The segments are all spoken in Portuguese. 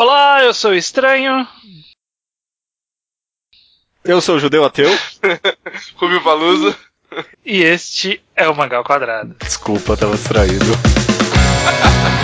Olá, eu sou o Estranho. Eu sou o Judeu Ateu. Rubio Palusa. E este é o Mangal Quadrado. Desculpa, tava distraído.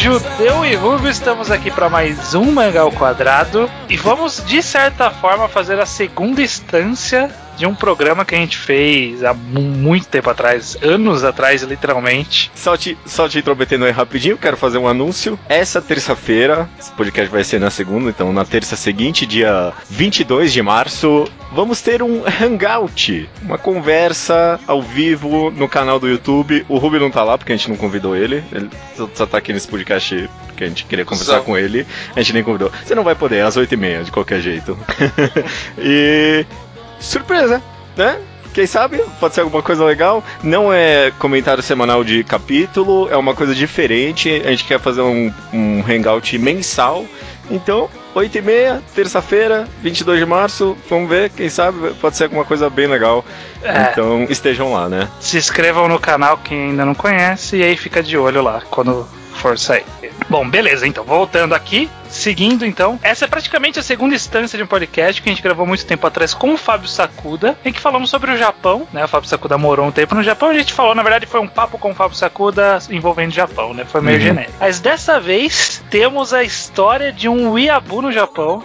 Judeu e Rubio, estamos aqui para mais um Mangal Quadrado. E vamos, de certa forma, fazer a segunda instância de um programa que a gente fez há muito tempo atrás, anos atrás, literalmente. Só te, só te intrometendo aí rapidinho, quero fazer um anúncio. Essa terça-feira, esse podcast vai ser na segunda, então na terça seguinte, dia 22 de março, vamos ter um hangout, uma conversa ao vivo no canal do YouTube. O Ruby não tá lá porque a gente não convidou ele, ele só tá aqui nesse podcast porque a gente queria conversar Exato. com ele, a gente nem convidou. Você não vai poder, às 8h30, de qualquer jeito. e surpresa, né? Quem sabe pode ser alguma coisa legal. Não é comentário semanal de capítulo, é uma coisa diferente. A gente quer fazer um, um hangout mensal. Então, 8 e meia, terça-feira, 22 de março. Vamos ver, quem sabe pode ser alguma coisa bem legal. É. Então, estejam lá, né? Se inscrevam no canal quem ainda não conhece e aí fica de olho lá quando for sair. Bom, beleza, então, voltando aqui, seguindo então, essa é praticamente a segunda instância de um podcast que a gente gravou muito tempo atrás com o Fábio Sakuda, em que falamos sobre o Japão, né? O Fábio Sakuda morou um tempo no Japão, a gente falou, na verdade, foi um papo com o Fábio Sakuda envolvendo o Japão, né? Foi meio uhum. genérico. Mas dessa vez temos a história de um Wiabu no Japão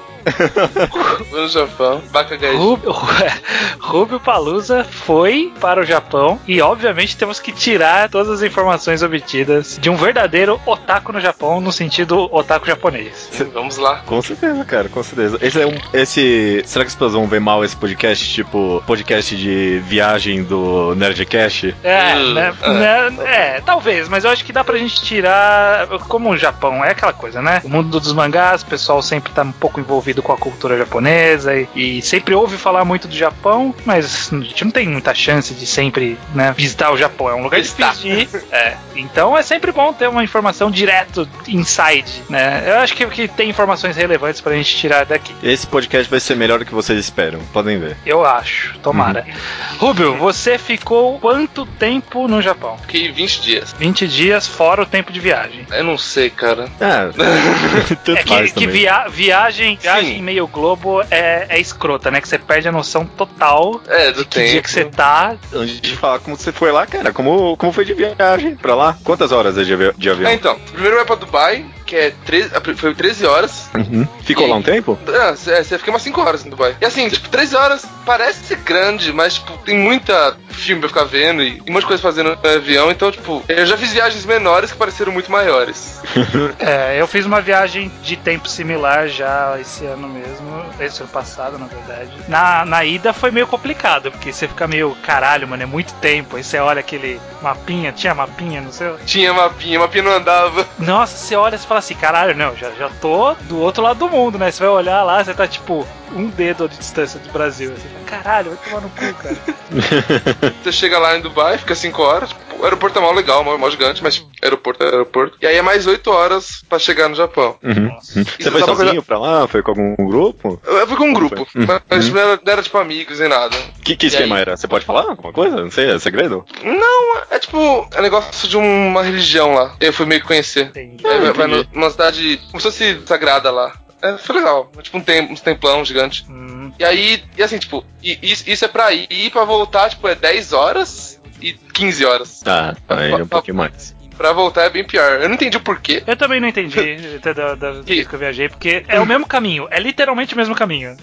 no Japão, Bakagaji. Rubio, Rubio Palusa foi para o Japão e, obviamente, temos que tirar todas as informações obtidas de um verdadeiro otaku no Japão, no sentido otaku japonês. Vamos lá. Com certeza, cara, com certeza. Esse é um. Esse, será que as pessoas vão ver mal esse podcast, tipo podcast de viagem do Nerdcast? É, uh, né, uh. Né, é, talvez, mas eu acho que dá pra gente tirar. Como o Japão é aquela coisa, né? O mundo dos mangás, o pessoal sempre tá um pouco envolvido envolvido com a cultura japonesa e, e, sempre ouve falar muito do Japão, mas a gente não tem muita chance de sempre né, visitar o Japão. É um lugar Está. difícil de ir. É. Então é sempre bom ter uma informação direto, inside, né? Eu acho que, que tem informações relevantes pra gente tirar daqui. Esse podcast vai ser melhor do que vocês esperam, podem ver. Eu acho, tomara. Uhum. Rubio, você ficou quanto tempo no Japão? Fiquei 20 dias. 20 dias fora o tempo de viagem. Eu não sei, cara. É, é que, que via, viagem, viagem em meio globo é, é escrota, né? Que você perde a noção total é, do de que tempo. dia que você tá. Antes de falar como você foi lá, cara, como, como foi de viagem pra lá? Quantas horas é de, avi de avião? É, então, primeiro vai pra Dubai, que é 13, foi 13 horas. Uhum. Ficou e, lá um tempo? É, é, você fica umas 5 horas em Dubai. E assim, tipo, 13 horas parece ser grande, mas, tipo, tem muita filme pra ficar vendo e, e um monte de coisa fazendo no avião, então, tipo, eu já fiz viagens menores que pareceram muito maiores. é, eu fiz uma viagem de tempo similar já esse ano mesmo, esse ano passado, na verdade. Na, na ida foi meio complicado, porque você fica meio, caralho, mano, é muito tempo. Aí você olha aquele mapinha, tinha mapinha no seu? Tinha mapinha, mapinha não andava. Nossa, você olha e fala assim, caralho, não, já, já tô do outro lado do mundo, né? Você vai olhar lá, você tá tipo um dedo de distância do Brasil. Você fala, caralho, vai tomar no cu, cara. você chega lá em Dubai, fica 5 horas, o aeroporto é mal legal, mal, mal gigante, mas aeroporto é aeroporto. E aí é mais 8 horas pra chegar no Japão. Uhum. Você foi sozinho coisa... pra lá? Foi com algum grupo? Eu fui com um grupo, uhum. mas uhum. não, era, não, era, tipo amigos nem nada. Que, que esquema aí... era? Você pode falar alguma coisa? Não sei, é segredo? Não, é tipo, é negócio de uma religião lá. Eu fui meio que conhecer. Entendi. É, vai numa cidade como se fosse sagrada lá. É, foi legal. É tipo um, tem, um templão gigante. Hum. E aí, e assim, tipo, e, isso, isso é pra ir e pra voltar, tipo, é 10 horas e 15 horas. Tá, aí é um pouquinho mais. Pra voltar é bem pior. Eu não entendi o porquê. Eu também não entendi da, da vez que eu viajei, porque é o mesmo caminho. É literalmente o mesmo caminho.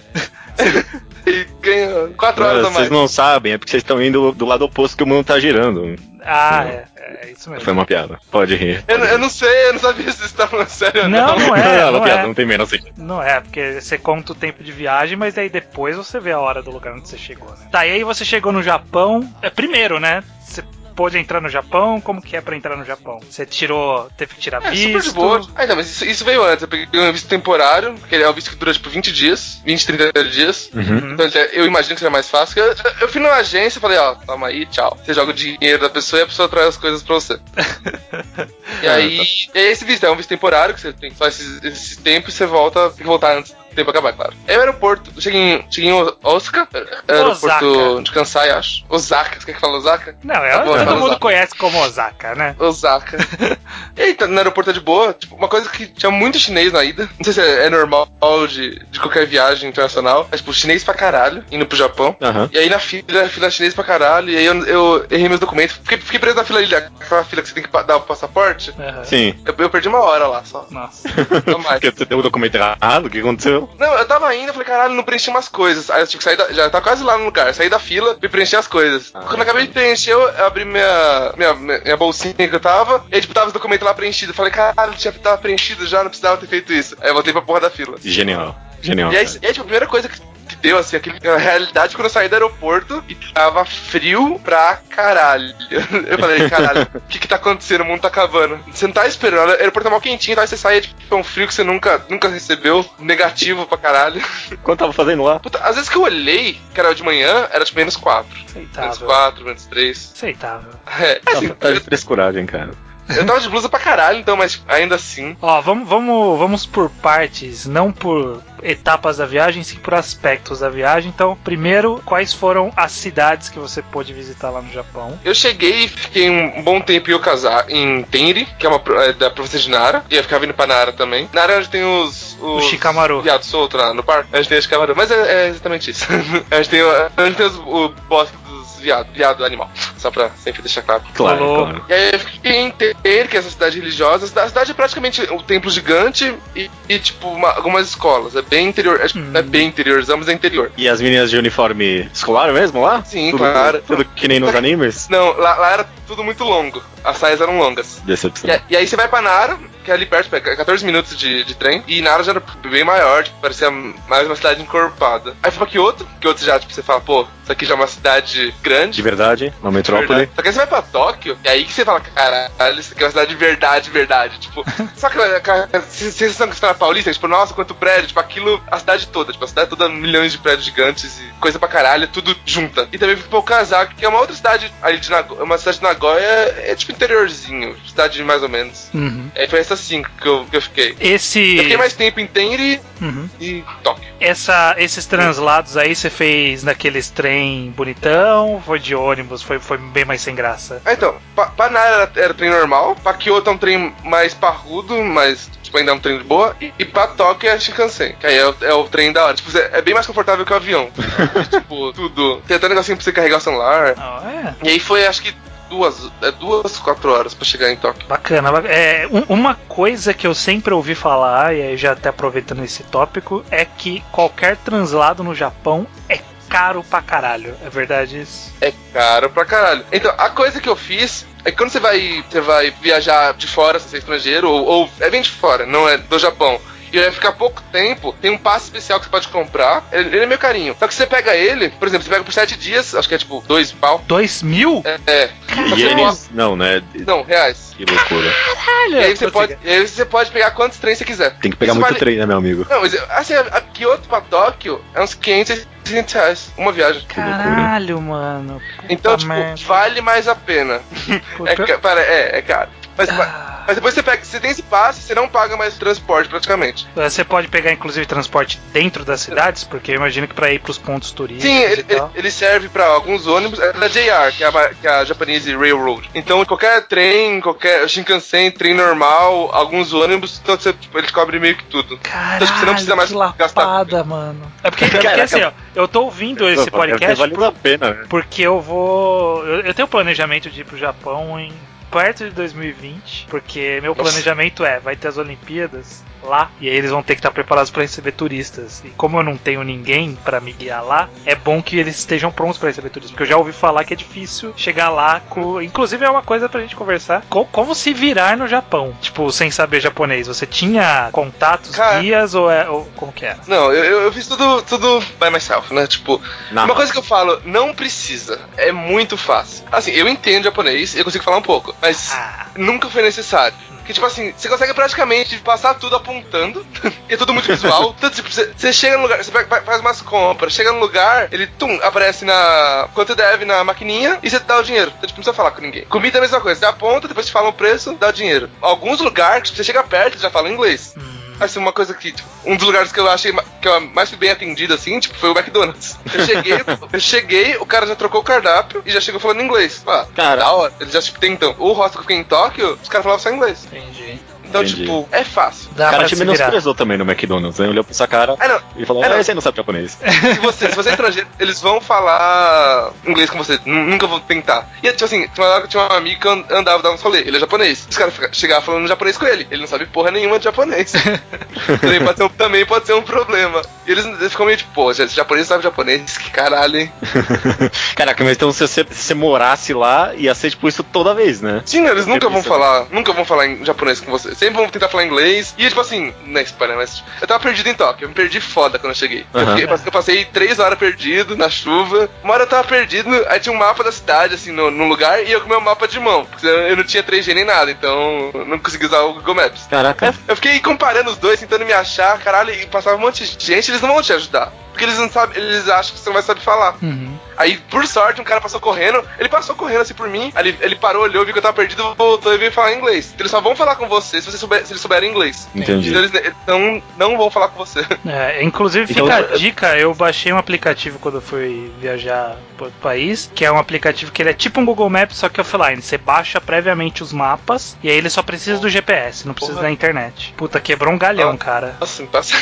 e ganha 4 horas a mais. Vocês não sabem, é porque vocês estão indo do lado oposto que o mundo tá girando. Ah, é. É isso mesmo. Foi uma piada. Pode rir. Pode eu, rir. eu, não sei, eu não sabia se você tá falando sério ou não. Não, não é. é uma não piada, é. não tem menos assim. Não é, porque você conta o tempo de viagem, mas aí depois você vê a hora do lugar onde você chegou, né? Tá, e aí você chegou no Japão. É, primeiro, né? Você pôde entrar no Japão? Como que é pra entrar no Japão? Você tirou, teve que tirar É, visto? super de boa. Ah, não, mas isso, isso veio antes. Eu peguei um visto temporário, que é um visto que dura tipo 20 dias, 20, 30 dias. Uhum. Então é, eu imagino que seria mais fácil. Eu, eu- fui numa agência e falei, ó, toma aí, tchau. Você joga o dinheiro da pessoa e a pessoa traz as coisas pra você. e aí, e aí esse visto é um visto temporário, que você tem só esse, esse tempo e você volta, tem que voltar antes tempo acabar, claro. Aí o aeroporto, cheguei em, cheguei em Osaka, aeroporto Osaka. de Kansai, acho. Osaka, você quer que fale Osaka? Não, é, Tá bom, todo fala mundo Osaka. conhece como Osaka, né? Osaka. e aí, tá no aeroporto é de boa. Tipo, uma coisa que tinha muito chinês na ida. Não sei se é, é normal de, de qualquer viagem internacional. Mas, tipo, chinês pra caralho, indo pro Japão. Aham. E aí na fila, fila chinês pra caralho. E aí eu, eu errei meus documentos. Fiquei, fiquei preso na fila ali, aquela fila que você tem que dar o passaporte. Aham. Sim. Eu, eu perdi uma hora lá só. Nossa. Não mais. Porque você deu o documento errado, o que aconteceu? Não, eu tava indo, eu falei, caralho, não preenchi umas coisas. Aí eu tive que sair da, já tá quase lá no lugar. Saí da fila e preenchi as coisas. Ah, Quando eu acabei de preencher, eu, abri minha, minha, minha bolsinha que eu tava, e aí, tipo, tava os documentos lá preenchidos. Falei, caralho, tinha tava preenchido já, não precisava ter feito isso. Aí eu voltei pra porra da fila. Genial. Genial. E aí, e aí, tipo, a primeira coisa que, que deu, assim, aquele, a realidade quando eu saí do aeroporto e tava frio pra caralho. Eu falei, caralho, o que que tá acontecendo? O mundo tá acabando. Você não tá esperando, o aeroporto tá mal quentinho, tá? Aí você sai, é, tipo, um frio que você nunca, nunca recebeu, negativo pra caralho. Quanto tava fazendo lá? Puta, às vezes que eu olhei, que era de manhã, era tipo menos 4. Menos Aceitável. 4, menos 3. Aceitável. É, assim, Tá de eu, frescuragem, cara. eu tava de blusa pra caralho, então, mas ainda assim. Ó, vamos, vamos, vamos por partes, não por etapas da viagem, sim por aspectos da viagem. Então, primeiro, quais foram as cidades que você pôde visitar lá no Japão? Eu cheguei e fiquei um bom tempo em Okazaki, em Tenri, que é uma é da província de Nara. E eu ficava indo pra Nara também. Nara é onde tem os. O os Shikamaru. Viados soltos lá no parque. A gente tem o Shikamaru. Mas é, é exatamente isso. a gente tem, o- a gente tem os- o bosque dos viados. Viado animal. Só pra sempre deixar claro. Claro, claro. E aí eu fiquei em Tenri, que é essa cidade religiosa. A cidade é praticamente um templo gigante e, e, tipo, uma- algumas escolas. É bem interior. É, tipo, Hum. é bem interiorzão, mas é interior. E as meninas de uniforme escolar mesmo lá? Sim, tudo, claro. Tudo que nem nos animes? Não, lá, lá era tudo muito longo. As saias eram longas. Decepção. E, e aí você vai pra Nara, que é ali perto, pega 14 minutos de, de trem. E Nara já era bem maior, tipo, parecia mais uma cidade encorpada. Aí foi pra Kyoto, Kyoto já, tipo, você fala, pô, isso aqui já é uma cidade grande. De verdade, uma metrópole. Verdade. Só que aí você vai pra Tóquio, e aí que você fala, caralho, isso aqui é uma cidade de verdade, verdade. Tipo, só que a sensação que você tá na Paulista, tipo, nossa, quanto prédio, tipo, aquilo, a cidade toda, tipo, a cidade toda, milhões de prédios gigantes e coisa pra caralho, tudo junta. E também fui pra Okazaki, que é uma outra cidade ali de Nagoya, uma cidade de Nagoya, é tipo interiorzinho, cidade mais ou menos. Uhum. Aí foi essas cinco que eu, que eu fiquei. Esse. Eu fiquei mais tempo em Tenri Uhum. e Tóquio. Essa, esses translados aí você fez naqueles trem bonitão? Foi de ônibus? Foi, foi bem mais sem graça? Ah, então, pra, pra Nara era, era trem normal, pra Kyoto é um trem mais parrudo, mas tipo, ainda é um trem de boa, e, e pra Tóquio é Shinkansen, que aí é o, é o trem da hora. Tipo, é, é bem mais confortável que o avião. Tipo, tudo. Tem até um negocinho pra você carregar o celular. Ah, é. E aí foi, acho que duas, é duas, quatro horas pra chegar em Tóquio. Bacana. ba- É, um- uma coisa que eu sempre ouvi falar, e aí já até aproveitando esse tópico, é que qualquer translado no Japão é caro pra caralho. É verdade isso? É caro pra caralho. Então, a coisa que eu fiz é que quando você vai, você vai viajar de fora, se você é estrangeiro, ou, ou é bem de fora, não é do Japão. E vai ficar pouco tempo, tem um passe especial que você pode comprar. Ele, ele é meio carinho. Só que você pega ele, por exemplo, você pega por sete dias, acho que é tipo dois pau. Dois mil? É. é. Ienes? Não, né? Não, reais. Que loucura. Caralho! E aí você pode, e aí você pode pegar quantos trens você quiser. Tem que pegar Isso muito vale- trem, né, meu amigo? Não, mas assim, a a Kyoto pra Tóquio é uns 500, 600 reais. Uma viagem. Caralho, mano. Então, tipo, merda. vale mais a pena. É, é, é caro. Mas, Ah. mas depois você pega, você tem esse passe, você não paga mais transporte praticamente. Você pode pegar, inclusive, transporte dentro das cidades, porque eu imagino que pra ir pros pontos turísticos Sim, ele, ele, tal. ele serve pra alguns ônibus, é da JR, que é, a, que é a Japanese Railroad. Então, qualquer trem, qualquer Shinkansen, trem normal, alguns ônibus, então você, tipo, ele cobre meio que tudo. Caralho, Então, você não precisa mais que gastar. lapada, mano. É porque, é porque assim, ó, eu tô ouvindo esse podcast valido a pena, né? porque eu vou. Eu, eu tenho planejamento de ir pro Japão em perto de 2020, porque meu planejamento é, vai ter as Olimpíadas lá. E aí eles vão ter que estar preparados para receber turistas. E como eu não tenho ninguém para me guiar lá, é bom que eles estejam prontos para receber turistas. Porque eu já ouvi falar que é difícil chegar lá com. Inclusive é uma coisa pra gente conversar. Com, como se virar no Japão? Tipo, sem saber japonês. Você tinha contatos, Cara, guias ou, é, ou como que é? Não, eu, eu fiz tudo, tudo by myself, né? Tipo, não. uma coisa que eu falo, não precisa. É muito fácil. Assim, eu entendo japonês, eu consigo falar um pouco, mas ah. nunca foi necessário. Que tipo assim, você consegue praticamente passar tudo apontando. e é tudo muito visual. Então, tipo, você, você chega no lugar, você faz umas compras, chega no lugar, ele tum, aparece na. quanto deve na maquininha e você dá o dinheiro. Então, tipo, não precisa falar com ninguém. Comida é a mesma coisa, você aponta, depois te fala o preço, dá o dinheiro. Alguns lugares, tipo, você chega perto já fala inglês. Hum assim, uma coisa que, tipo, um dos lugares que eu achei que eu mais fui bem atendido, assim, tipo, foi o McDonald's. Eu cheguei, eu cheguei, o cara já trocou o cardápio e já chegou falando inglês. Ah, cara. Da hora. Ele já, tipo, tem então. O hostel que eu fiquei em Tóquio, os caras falavam só inglês. Entendi. Então, Entendi. tipo, é fácil. Dá o cara te menosprezou também no McDonald's, né? Olhou pra sua cara é, e falou: é, não. Ah, você não sabe japonês. Se você, se você é estrangeiro, eles vão falar inglês com você. Nunca vão tentar. E, tipo assim, tinha, tinha um amigo que andava, dava uns rolê. Ele é japonês. Os caras chegavam falando japonês com ele. Ele não sabe porra nenhuma de japonês. também, pode ser um, também pode ser um problema. E eles, eles ficam meio tipo, pô, esse japonês sabe japonês, que caralho, hein? Caraca, mas então se você, se você morasse lá, ia ser tipo isso toda vez, né? Sim, eles nunca vão falar, nunca vão falar em japonês com você. Sempre vão tentar falar inglês. E tipo assim, na Espanha, mas eu tava perdido em Tóquio. Eu me perdi foda quando eu cheguei. Uhum. Eu, fiquei, eu, passei três horas perdido na chuva. Uma hora eu tava perdido, aí tinha um mapa da cidade, assim, no, no lugar, e eu com meu mapa de mão. Porque eu não tinha 3G nem nada, então não consegui usar o Google Maps. Caraca. Eu fiquei comparando os dois, tentando me achar, caralho, e passava um monte de gente, eles não vão te ajudar. Porque eles não sabem, eles acham que você não vai saber falar. Uhum. Aí, por sorte, um cara passou correndo, ele passou correndo assim por mim, ele, ele parou, olhou, viu que eu tava perdido, voltou e veio falar inglês. Então, eles só vão falar com você se, você souber, se eles souberem inglês. Entendi. Então, eles não, não vão falar com você. É, inclusive, fica então, a dica, eu baixei um aplicativo quando eu fui viajar pro país, que é um aplicativo que ele é tipo um Google Maps, só que offline. Você baixa previamente os mapas, e aí ele só precisa do GPS, não precisa Porra. da internet. Puta, quebrou um galhão, ah, cara. Nossa, passa...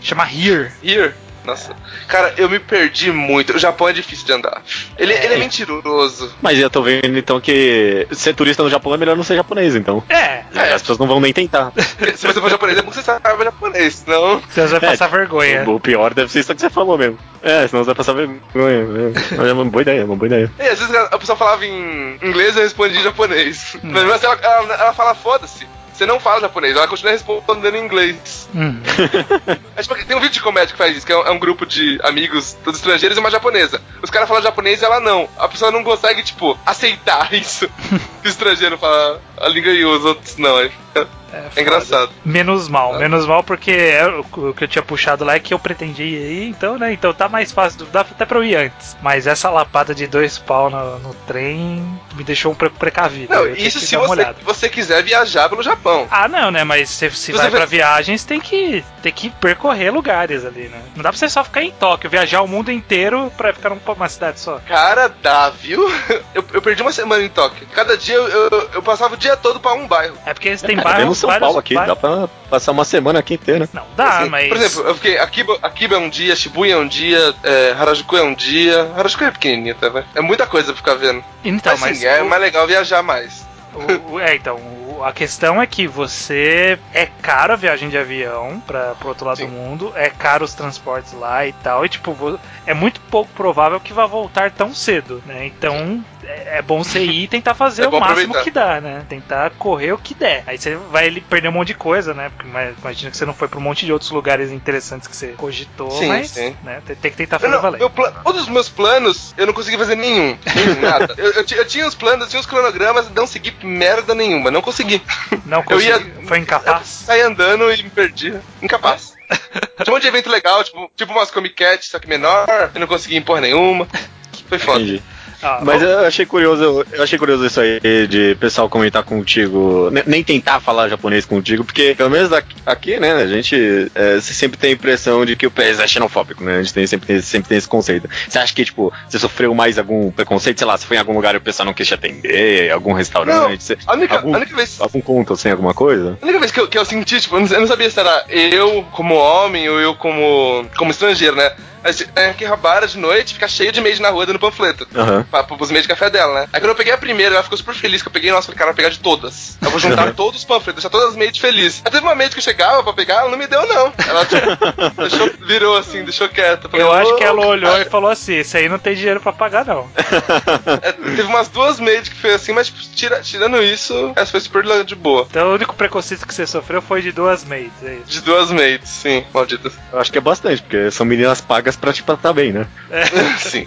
Chama Here. Here. Nossa. Cara, eu me perdi muito. O Japão é difícil de andar. Ele é, ele é mentiroso. Mas eu tô vendo então que ser turista no Japão é melhor não ser japonês, então. É. é. As pessoas não vão nem tentar. Se você for japonês, é bom que você saiba japonês, senão. Você vai passar é, vergonha. O pior deve ser isso que você falou mesmo. É, senão você vai passar vergonha. É uma boa ideia, é uma boa ideia. E às vezes a pessoa falava em inglês e eu respondia em japonês. Hum. Mas ela, ela, ela fala foda-se. Você não fala japonês, ela continua respondendo em inglês. Hum. é, tipo, tem um vídeo de comédia que faz isso, que é um, é um grupo de amigos, todos estrangeiros e uma japonesa. Os caras falam japonês e ela não. A pessoa não consegue, tipo, aceitar isso. o estrangeiro fala a língua e os outros não. É, é, é engraçado. Menos mal, menos mal porque é, o, que eu tinha puxado lá é que eu pretendia ir, então, né? Então tá mais fácil, dá até pra eu ir antes. Mas essa lapada de dois pau no, no trem me deixou um pouco precavido. Não, isso se você, você quiser viajar pelo Japão. Ah, não, né? Mas se, se vai pra viagens, tem que, tem que percorrer lugares ali, né? Não dá pra você só ficar em Tóquio, viajar o mundo inteiro pra ficar numa cidade só. Cara, dá, viu? Eu, eu perdi uma semana em Tóquio. Cada dia eu, eu, eu passava o dia todo pra um bairro. É porque eles têm é, são Paulo aqui, dá pra passar uma semana aqui inteira. Não, dá, assim, mas. Por exemplo, eu fiquei. Akiba, Akiba é um dia, Shibuya é um dia, é, Harajuku é um dia. Harajuku é pequenininho, tá vendo? É muita coisa pra ficar vendo. Então, mas. Assim, mas é o... mais legal viajar mais. O, é, então, a questão é que você é caro a viagem de avião para pro outro lado Sim. do mundo, é caro os transportes lá e tal, e tipo, é muito pouco provável que vá voltar tão cedo, né? Então é, é bom você ir e tentar fazer é o máximo aproveitar. que dá, né? Tentar correr o que der. Aí você vai perder um monte de coisa, né? Porque imagina que você não foi para um monte de outros lugares interessantes que você cogitou, sim, mas sim. Né? tem que tentar fazer não, valer. Todos os meus planos, eu não consegui fazer nenhum. nenhum nada. Eu, eu, eu, tinha os planos, eu tinha os cronogramas, não segui merda nenhuma, não consegui. Não consegui. Eu ia, foi incapaz? Saí andando e me perdi. Incapaz. Tinha um monte de evento legal, tipo, tipo umas Comic Cat, só que menor, eu não consegui impor nenhuma. Foi foda. Entendi. Ah, Mas eu achei curioso, eu achei curioso isso aí de pessoal comentar contigo, nem tentar falar japonês contigo, porque pelo menos aqui, né, a gente é, sempre tem a impressão de que o país é xenofóbico, né? A gente tem, sempre, tem, sempre tem esse conceito. Você acha que, tipo, você sofreu mais algum preconceito, sei lá, você foi em algum lugar e o pessoal não quis te atender, algum restaurante? Você, a única, algum, a única vez. Algum conto, assim, alguma coisa? A única vez que eu, que eu senti, tipo, eu não sabia se era eu como homem ou eu como, como estrangeiro, né? É Akihabara de noite fica cheio de maid na rua dando panfleto. Aham. Pra, pros meios de café dela, né? Aí quando eu peguei a primeira, ela ficou super feliz que eu peguei, nossa, falei, cara, eu vou pegar de todas. Eu vou juntar todos os panfletos, deixar todas as maids felizes. Aí teve uma maid que eu chegava pra pegar, ela não me deu, não. Ela tipo, deixou, virou assim, deixou quieta. Falei, Eu acho que "Ô, ela olhou cara." e falou assim: esse aí não tem dinheiro pra pagar, não. É, teve umas duas maids que fez assim, mas tipo, tira- tirando isso, essa foi super de boa. Então o único preconceito que você sofreu foi de duas maids, é isso. De duas maids, sim, malditas. Eu acho que é bastante, porque são meninas pagas pra te tratar bem, né? sim.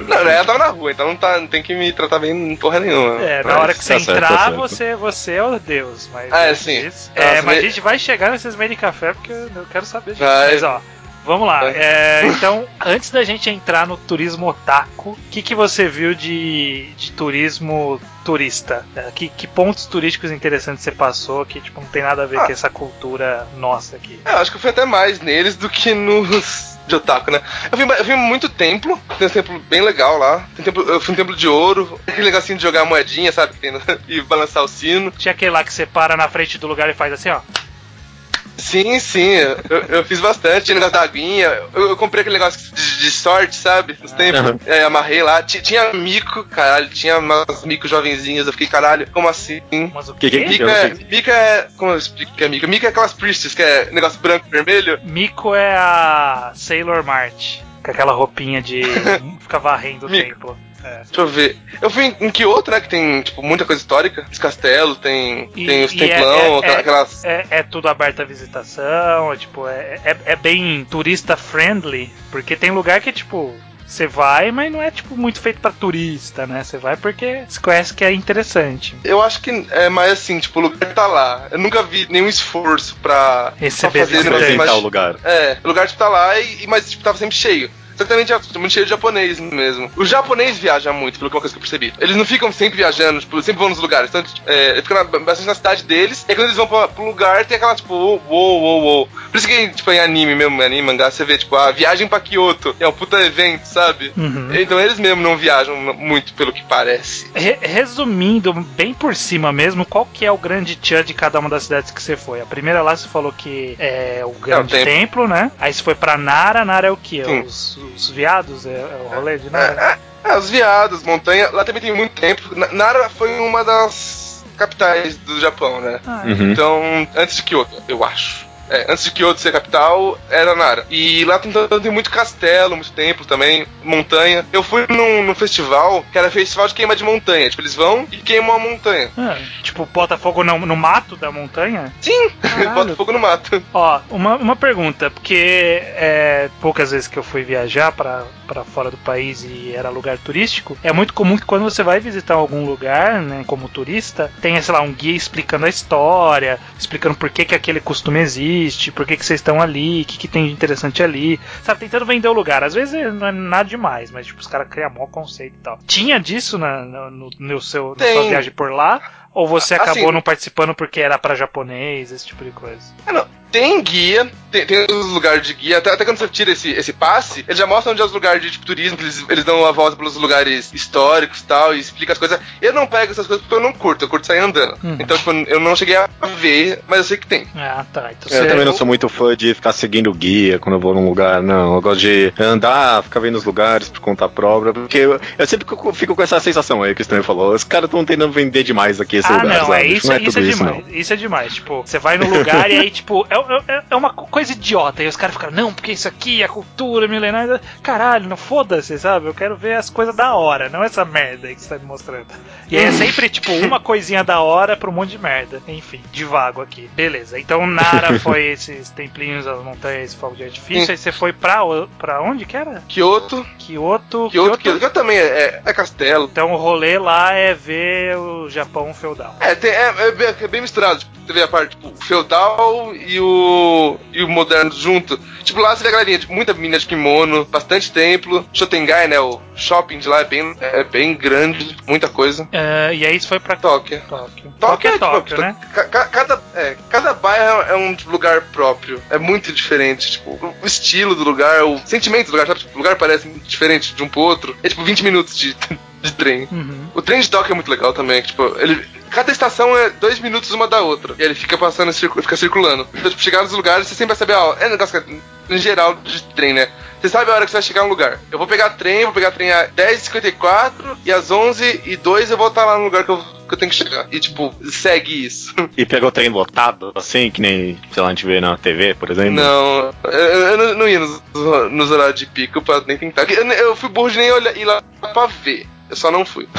Não, ela tava na rua, então não, tá, não tem que me tratar bem em porra nenhuma. É, na Mas hora que você tá certo, entrar, tá certo. você, você é o Deus. Mas Ah, é, sim. Nossa, é, mas a mas- gente vai chegar nesses meio de café porque eu quero saber disso. Vai. Mas ó, vamos lá. É, então, antes da gente entrar no turismo otaku, o que, que você viu de, de turismo turista? É, Que, que pontos turísticos interessantes você passou que tipo, não tem nada a ver Ah. com essa cultura nossa aqui? É, eu acho que eu fui até mais neles do que nos de otaku, né? Eu vi, eu vi muito templo, tem um templo bem legal lá. Tem templo, eu fui um templo de ouro, aquele negocinho de jogar moedinha, sabe? e balançar o sino. Tinha aquele lá que você para na frente do lugar e faz assim, ó. Sim, sim, eu, eu fiz bastante. Tinha negócio da aguinha. Eu, eu comprei aquele negócio de, de sorte, sabe? Nos tempos. É, amarrei lá. Ti- Tinha mico, caralho. Tinha umas mico jovenzinhas. Eu fiquei, caralho, como assim? Mas o Que- que- quê? Mico é, sei. mico é. Como eu explico que é mico? Mico é aquelas priestess, que é negócio branco e vermelho. Miko é a Sailor Mart. Com aquela roupinha de ficar varrendo o Mico. templo. É. Deixa eu ver. Eu fui em, em Kyoto, né? Que tem, tipo, muita coisa histórica. Os castelos, tem, E- tem os é- templão, é- é- aquelas. É, é tudo aberto à visitação, é, tipo, é, é, é bem turista friendly, porque tem lugar que, tipo, você vai, mas não é, tipo, muito feito pra turista, né? Você vai porque você conhece que é interessante. Eu acho que é mais assim, tipo, o lugar tá lá. Eu nunca vi nenhum esforço pra Receber pra fazer mais- o lugar. É, o lugar tipo tá lá e- mas tipo tava sempre cheio. Também tinha- muito cheio de japonês mesmo. O japonês viaja muito, pelo que é coisa que eu percebi. Eles não ficam sempre viajando, tipo, sempre vão nos lugares. Então, tipo, é, eles ficam na- bastante na cidade deles. E quando eles vão pra, pro lugar, tem aquela, tipo, uou, uou, uou. Por isso que, tipo, em anime mesmo, anime, mangá, você vê, tipo, a viagem pra Kyoto. É um puta evento, sabe? Uhum. Então eles mesmo não viajam muito, pelo que parece. Re- resumindo, bem por cima mesmo, qual que é o grande tchan de cada uma das cidades que você foi? A primeira lá você falou que é o grande templo. templo, né? Aí você foi pra Nara, Nara é o que? Os, os viados? É, é o rolê de Nara? É, é, os viados, montanha. Lá também tem muito tempo. Na- Nara foi uma das capitais do Japão, né? Ah, Uhum. Então, antes de Kyoto, eu acho. É, antes de Kyoto ser capital, era Nara. E lá tem, tem muito castelo, muito templo também, montanha. Eu fui num, num festival que era festival de queima de montanha. Tipo, eles vão e queimam a montanha. Ah, tipo, bota fogo no, no mato da montanha? Sim, bota fogo no mato. Ó, uma, uma pergunta, porque é, poucas vezes que eu fui viajar pra pra fora do país e era lugar turístico, é muito comum que quando você vai visitar algum lugar, né, como turista, tenha, sei lá, um guia explicando a história, explicando por que, que aquele costume existe, por que, que vocês estão ali, o que, que tem de interessante ali, sabe, tentando vender o lugar. Às vezes não é nada demais, mas tipo, os caras criam maior conceito e tal. Tinha disso na, no, no, seu, na sua viagem por lá? Ou você Assim, acabou não participando porque era pra japonês, esse tipo de coisa? Não. Tem guia, tem, tem os lugares de guia, até, até quando você tira esse, esse passe, eles já mostram onde é os lugares de tipo, turismo, eles, eles dão a volta pelos lugares históricos e tal, e explica as coisas. Eu não pego essas coisas porque eu não curto, eu curto sair andando. Uhum. Então, tipo, eu não cheguei a ver, mas eu sei que tem. Ah, tá. Então Eu também não sou muito fã de ficar seguindo guia quando eu vou num lugar, não. Eu gosto de andar, ficar vendo os lugares por conta própria, porque eu, eu sempre fico, com essa sensação aí que o Estranho falou. Os caras estão tentando vender demais aqui esse Ah, lugar, não, sabe? é isso, não é isso é isso, demais. não. Isso é demais. Tipo, você vai no lugar e aí, tipo, é, é, é uma co- coisa idiota. E os caras ficam, não, porque isso aqui é cultura milenária. Caralho, não foda-se, sabe? Eu quero ver as coisas da hora, não essa merda aí que você tá me mostrando. E aí é sempre, tipo, uma coisinha da hora pra um monte de merda. Enfim, divago aqui. Beleza. Então Nara foi esses templinhos, as montanhas, esse fogo de artifício. Sim. Aí você foi pra, pra onde que era? Kyoto, Kyoto. Kyoto, Kyoto, Kyoto também é, é- castelo. Então o rolê lá é ver o Japão feudal. É, tem- é, é bem, é bem misturado. Tipo, teve a parte tipo, feudal e o, e o moderno junto. Tipo, lá você vê a galerinha, tipo, muita menina de kimono, bastante templo. Shotengai, né? O shopping de lá é bem, é bem grande, muita coisa. É, e aí isso foi pra Tóquio. Tóquio. Tóquio é tipo, Tóquio, né? ca- ca- cada, é, cada bairro é um lugar próprio. É muito diferente. Tipo, o estilo do lugar, o sentimento do lugar, sabe? Tipo, o lugar parece diferente de um pro outro. É tipo 20 minutos de, de trem. Uhum. O trem de Tóquio é muito legal também. que, Tipo, ele, cada estação é dois minutos uma da outra. E ele fica passando, fica circulando. Então, tipo, chegar nos lugares, você sempre vai saber, ó, é negócio que em geral de trem, né? Você sabe a hora que você vai chegar no lugar. Eu vou pegar trem, vou pegar trem às 10h54 e às 11h02 eu vou estar lá no lugar que eu, que eu tenho que chegar. E, tipo, segue isso. E pegou trem lotado, assim, que nem, sei lá, a gente vê na TV, por exemplo? Não, eu, eu não, não, ia nos, nos, horários de pico pra nem tentar. Eu, eu fui burro de nem olhar, ir lá pra ver. Eu só não fui.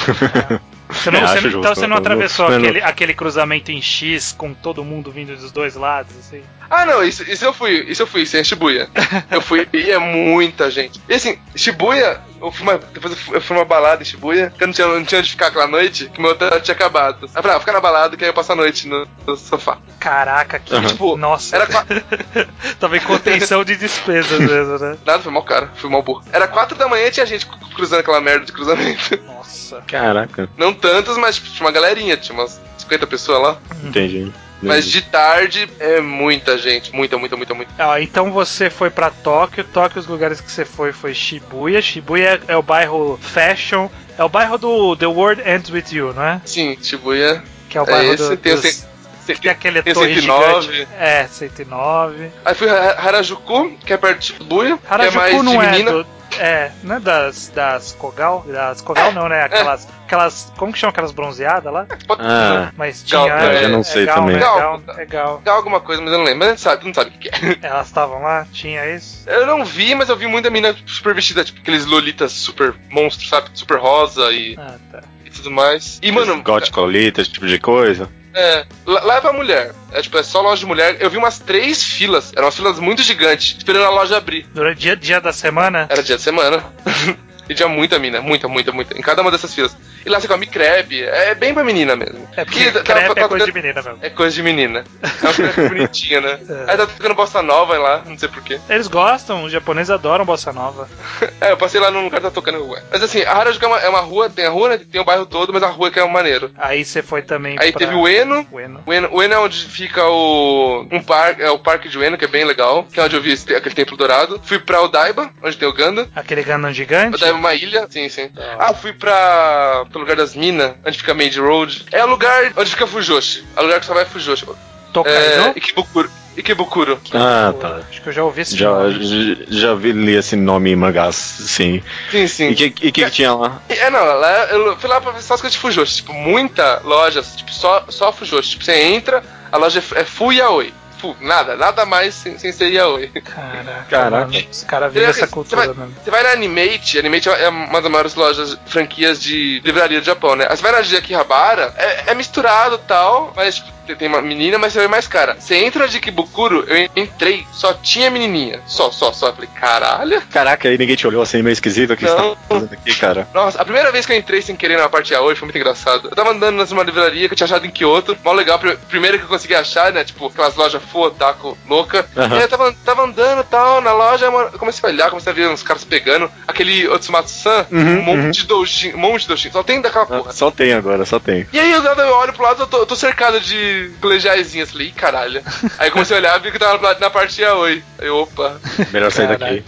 Você não, você, então você não atravessou aquele, aquele cruzamento em X com todo mundo vindo dos dois lados, assim? Ah, não, isso, isso eu fui, isso eu fui, sem Shibuya. eu fui e é muita gente. E assim, Shibuya, eu fui uma, depois eu fui, eu fui uma balada em Shibuya, que eu não tinha, não tinha onde ficar aquela noite, que meu hotel tinha acabado. Aí eu falei, ah, ficar na balada que aí eu passo a noite no, no sofá. Caraca, que uhum. tipo, nossa. Era Tava em contenção de despesas mesmo, né? Nada, foi mal caro, fui mal burro. Era quatro da manhã e tinha gente cruzando aquela merda de cruzamento. Nossa. Caraca. Não tantos, mas tipo, tinha uma galerinha, tinha umas 50 pessoas lá. Entendi. Mas de tarde é muita gente, muita, muita, muita, muita. Ah, então você foi para Tóquio, Tóquio os lugares que você foi foi Shibuya. Shibuya é o bairro fashion, é o bairro do The World Ends With You, não é? Sim, Shibuya. Que é o bairro é esse, do, tem, dos... tem, tem aquele tem torre 109. gigante. É, 109. Aí fui Harajuku, que é perto de Shibuya, Harajuku que é mais não de é menina. do, é, não é das, das Kogal? Das Kogal não, né? Aquelas, aquelas. Como que chama aquelas bronzeadas lá? Ah, Mas tinha. Gal, eu já não sei gal, também. É Gal. gal, é gal. Dá alguma coisa, mas eu não lembro. Mas a gente sabe, não sabe o que é. Elas estavam lá? Tinha isso? Eu não vi, mas eu vi muita mina super vestida, tipo aqueles lolitas super monstros, sabe? Super rosa e, Ah, tá. e tudo mais. E, mano, Gótico Lolita, esse tipo de coisa. É, lá é pra mulher. É tipo, é só loja de mulher. Eu vi umas três filas. Eram filas muito gigantes, esperando a loja abrir. Durante dia, dia da semana? Era dia de semana. e tinha muita mina, muita, muita, muita. Em cada uma dessas filas. E lá você come crepe. É bem pra menina mesmo. É porque crepe tá- é coisa de menina mesmo. É coisa de menina. É uma crepe bonitinha, né? É. Aí tá tocando bossa nova lá, não sei porquê. Eles gostam, os japoneses adoram bossa nova. É, eu passei lá num lugar que tá tocando ué. Mas assim, a Harajuku é uma, é uma rua, tem a rua, né? Tem o bairro todo, mas a rua que é um maneiro. Aí você foi também Aí pra... teve o Eno. Ueno. O Eno, o Eno é onde fica o. Um parque. É o parque de Ueno, que é bem legal. Que é onde eu vi esse- aquele templo dourado. Fui pra Odaiba, onde tem o Ganda. Aquele Gundam gigante? Odaiba uma ilha. Sim, sim. Hora. Ah, fui pra. pro lugar das minas, onde fica Maid Road. É o lugar onde fica Fujoshi. É o lugar que só vai Fujoshi. Tokaido? É. Ikebukuro. Ikebukuro. Ah, tá. Acho que eu já ouvi esse Já, nome. já, já vi li esse nome em mangás, sim. Sim, sim. E o que, e que, que tinha lá? É, não, lá, eu fui lá pra ver só as coisas de Fujoshi. Tipo, muita loja, tipo, só, só Fujoshi. Tipo, você entra, a loja é, é Fu Yaoi. Fu, nada, nada mais sem, sem ser Yaoi. Caraca, Caraca. mano, os caras vivem essa cultura você vai, mesmo. Você vai na Animate, Animate é uma das maiores lojas, franquias de livraria do Japão, né? Aí Você vai na de Akihabara, é, é misturado e tal, mas tipo, tem- uma menina, mas você vê mais cara. Você entra de Kibukuro, eu entrei, só tinha menininha. Só, só, só. Eu falei, caralho. Caraca, aí ninguém te olhou assim meio esquisito. O que você Não. tá fazendo aqui, cara? Nossa, a primeira vez que eu entrei sem querer na parte Yaoi foi muito engraçado. Eu tava andando numa livraria que eu tinha achado em Kyoto, mó legal. Pri- Primeiro que eu consegui achar, né? Tipo, aquelas lojas Fuotaku louca. Aham. E eu tava, tava andando e tal, na loja, mano, eu comecei a olhar, comecei a ver uns caras pegando aquele Otsumatsu-san, Uhum, um monte uhum. de doujin, um monte de doujin. Só tem daquela porra. Só tem agora, só tem. E aí eu, eu olho pro lado, eu tô, eu tô cercado de colegiaizinhas. Falei, ih, caralho. aí comecei a olhar, vi que tava na, parte Yaoi. Aí, opa, Melhor sair daqui.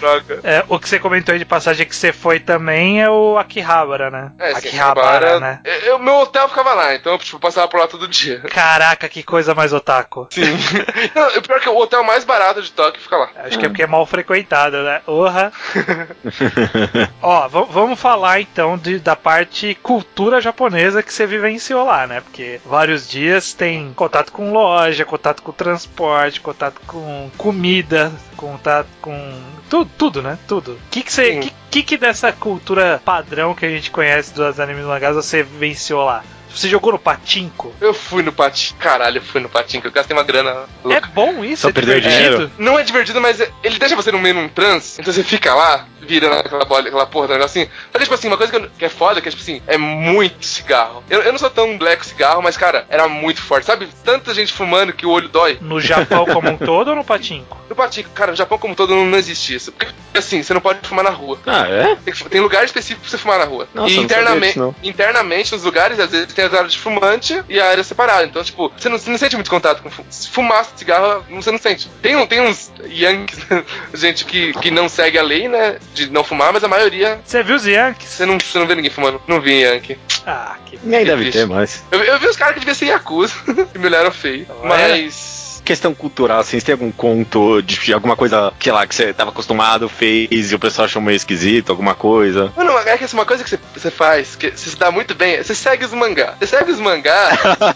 Droga. É, o que você comentou aí de passagem que você foi também é o Akihabara, né? É, sim, Akihabara, Akihabara, né? Eu, eu- meu hotel ficava lá, então eu tipo, passava por lá todo dia. Caraca, que coisa mais otaku. Sim. Não, o pior é que o hotel mais barato de Tóquio fica lá. Acho que é porque é mal frequentado, né? Orra. Ó, vamos falar então de- da parte cultura japonesa que você vivenciou lá, né? Porque vários dias tem contato com loja, contato com transporte, contato com comida, contato com. Tudo, tudo né? Tudo. O que, que você. Sim. Que, que que dessa cultura padrão que a gente conhece dos animes mangás você vivenciou lá? Você jogou no patinco? Eu fui no patinho. Caralho, eu fui no patinho, que eu gastei uma grana É louca. bom isso? Só é perdeu divertido? dinheiro? Não é divertido, mas é- ele deixa você no meio num trance, então você fica lá, virando aquela bola, aquela porra do negocinho. Só que, tipo assim, uma coisa que, eu- que é foda, que é, tipo assim, é muito cigarro. Eu, eu não sou tão black cigarro, mas, cara, era muito forte. Sabe, tanta gente fumando que o olho dói. No Japão como um todo ou no patinco? No patinho, cara, no Japão como um todo não, não existe isso. Porque, assim, você não pode fumar na rua. Ah, é? Tem, tem lugar específico pra você fumar na rua. Nossa, e eu não sabia internamente, disso, não. internamente, nos lugares, às vezes tem as áreas de fumante e a área separada. Então, tipo, você não, você não sente muito contato com se fumar cigarro, você não sente. Tem, tem uns Yankees, gente que, que não segue a lei, né? De não fumar, mas a maioria. Você viu os Yankees? Você não, você não vê ninguém fumando. Não vi Yankee. Ah, que. Nem deve triste. ter mais. Eu, eu vi os caras que deviam ser Yakuza, que me olharam feio. Mas questão cultural, assim, você tem algum conto de alguma coisa, que lá, que você tava acostumado, fez e o pessoal achou meio esquisito, alguma coisa? Mano, é que assim, uma coisa que você, faz, que você se dá muito bem, você segue os mangá. Você segue os mangá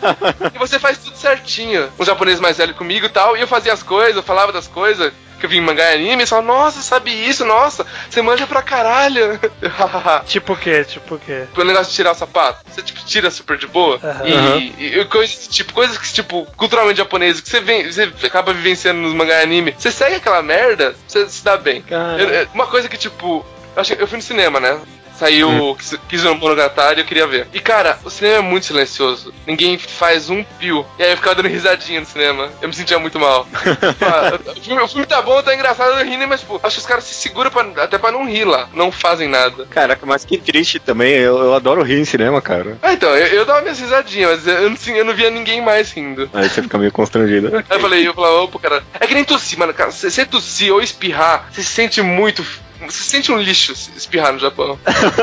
e você faz tudo certinho. Um japonês mais velho comigo e tal, e eu fazia as coisas, eu falava das coisas, que eu vi em mangá e anime e fala, nossa, sabe isso, nossa, você manja pra caralho. tipo o quê? Tipo o quê? O negócio de tirar o sapato. Você tipo, tira super de boa. Uhum. E, e, coisas, tipo, coisas que, tipo, culturalmente japonesas, que você vem, você acaba vivenciando nos mangá e anime. Você segue aquela merda, você se dá bem. Eu, uma coisa que, tipo, eu, eu fui no cinema, né? Saiu hum. Kizuno Monogatari eu queria ver. E cara, o cinema é muito silencioso. Ninguém faz um pio. E aí eu ficava dando risadinha no cinema. Eu me sentia muito mal. o, filme, o, filme, tá bom, tá engraçado, eu rindo, mas pô, acho que os caras se seguram pra, até pra não rir lá. Não fazem nada. Caraca, mas que triste também. Eu, eu adoro rir em cinema, cara. Ah, então, eu, eu dava minhas risadinhas, mas eu, eu, eu, não via ninguém mais rindo. Aí você fica meio constrangido. Aí eu falei, eu falei, opa, cara. É que nem tossir, mano, cara. Se você tossir ou espirrar, você se sente muito você sente um lixo espirrar no Japão.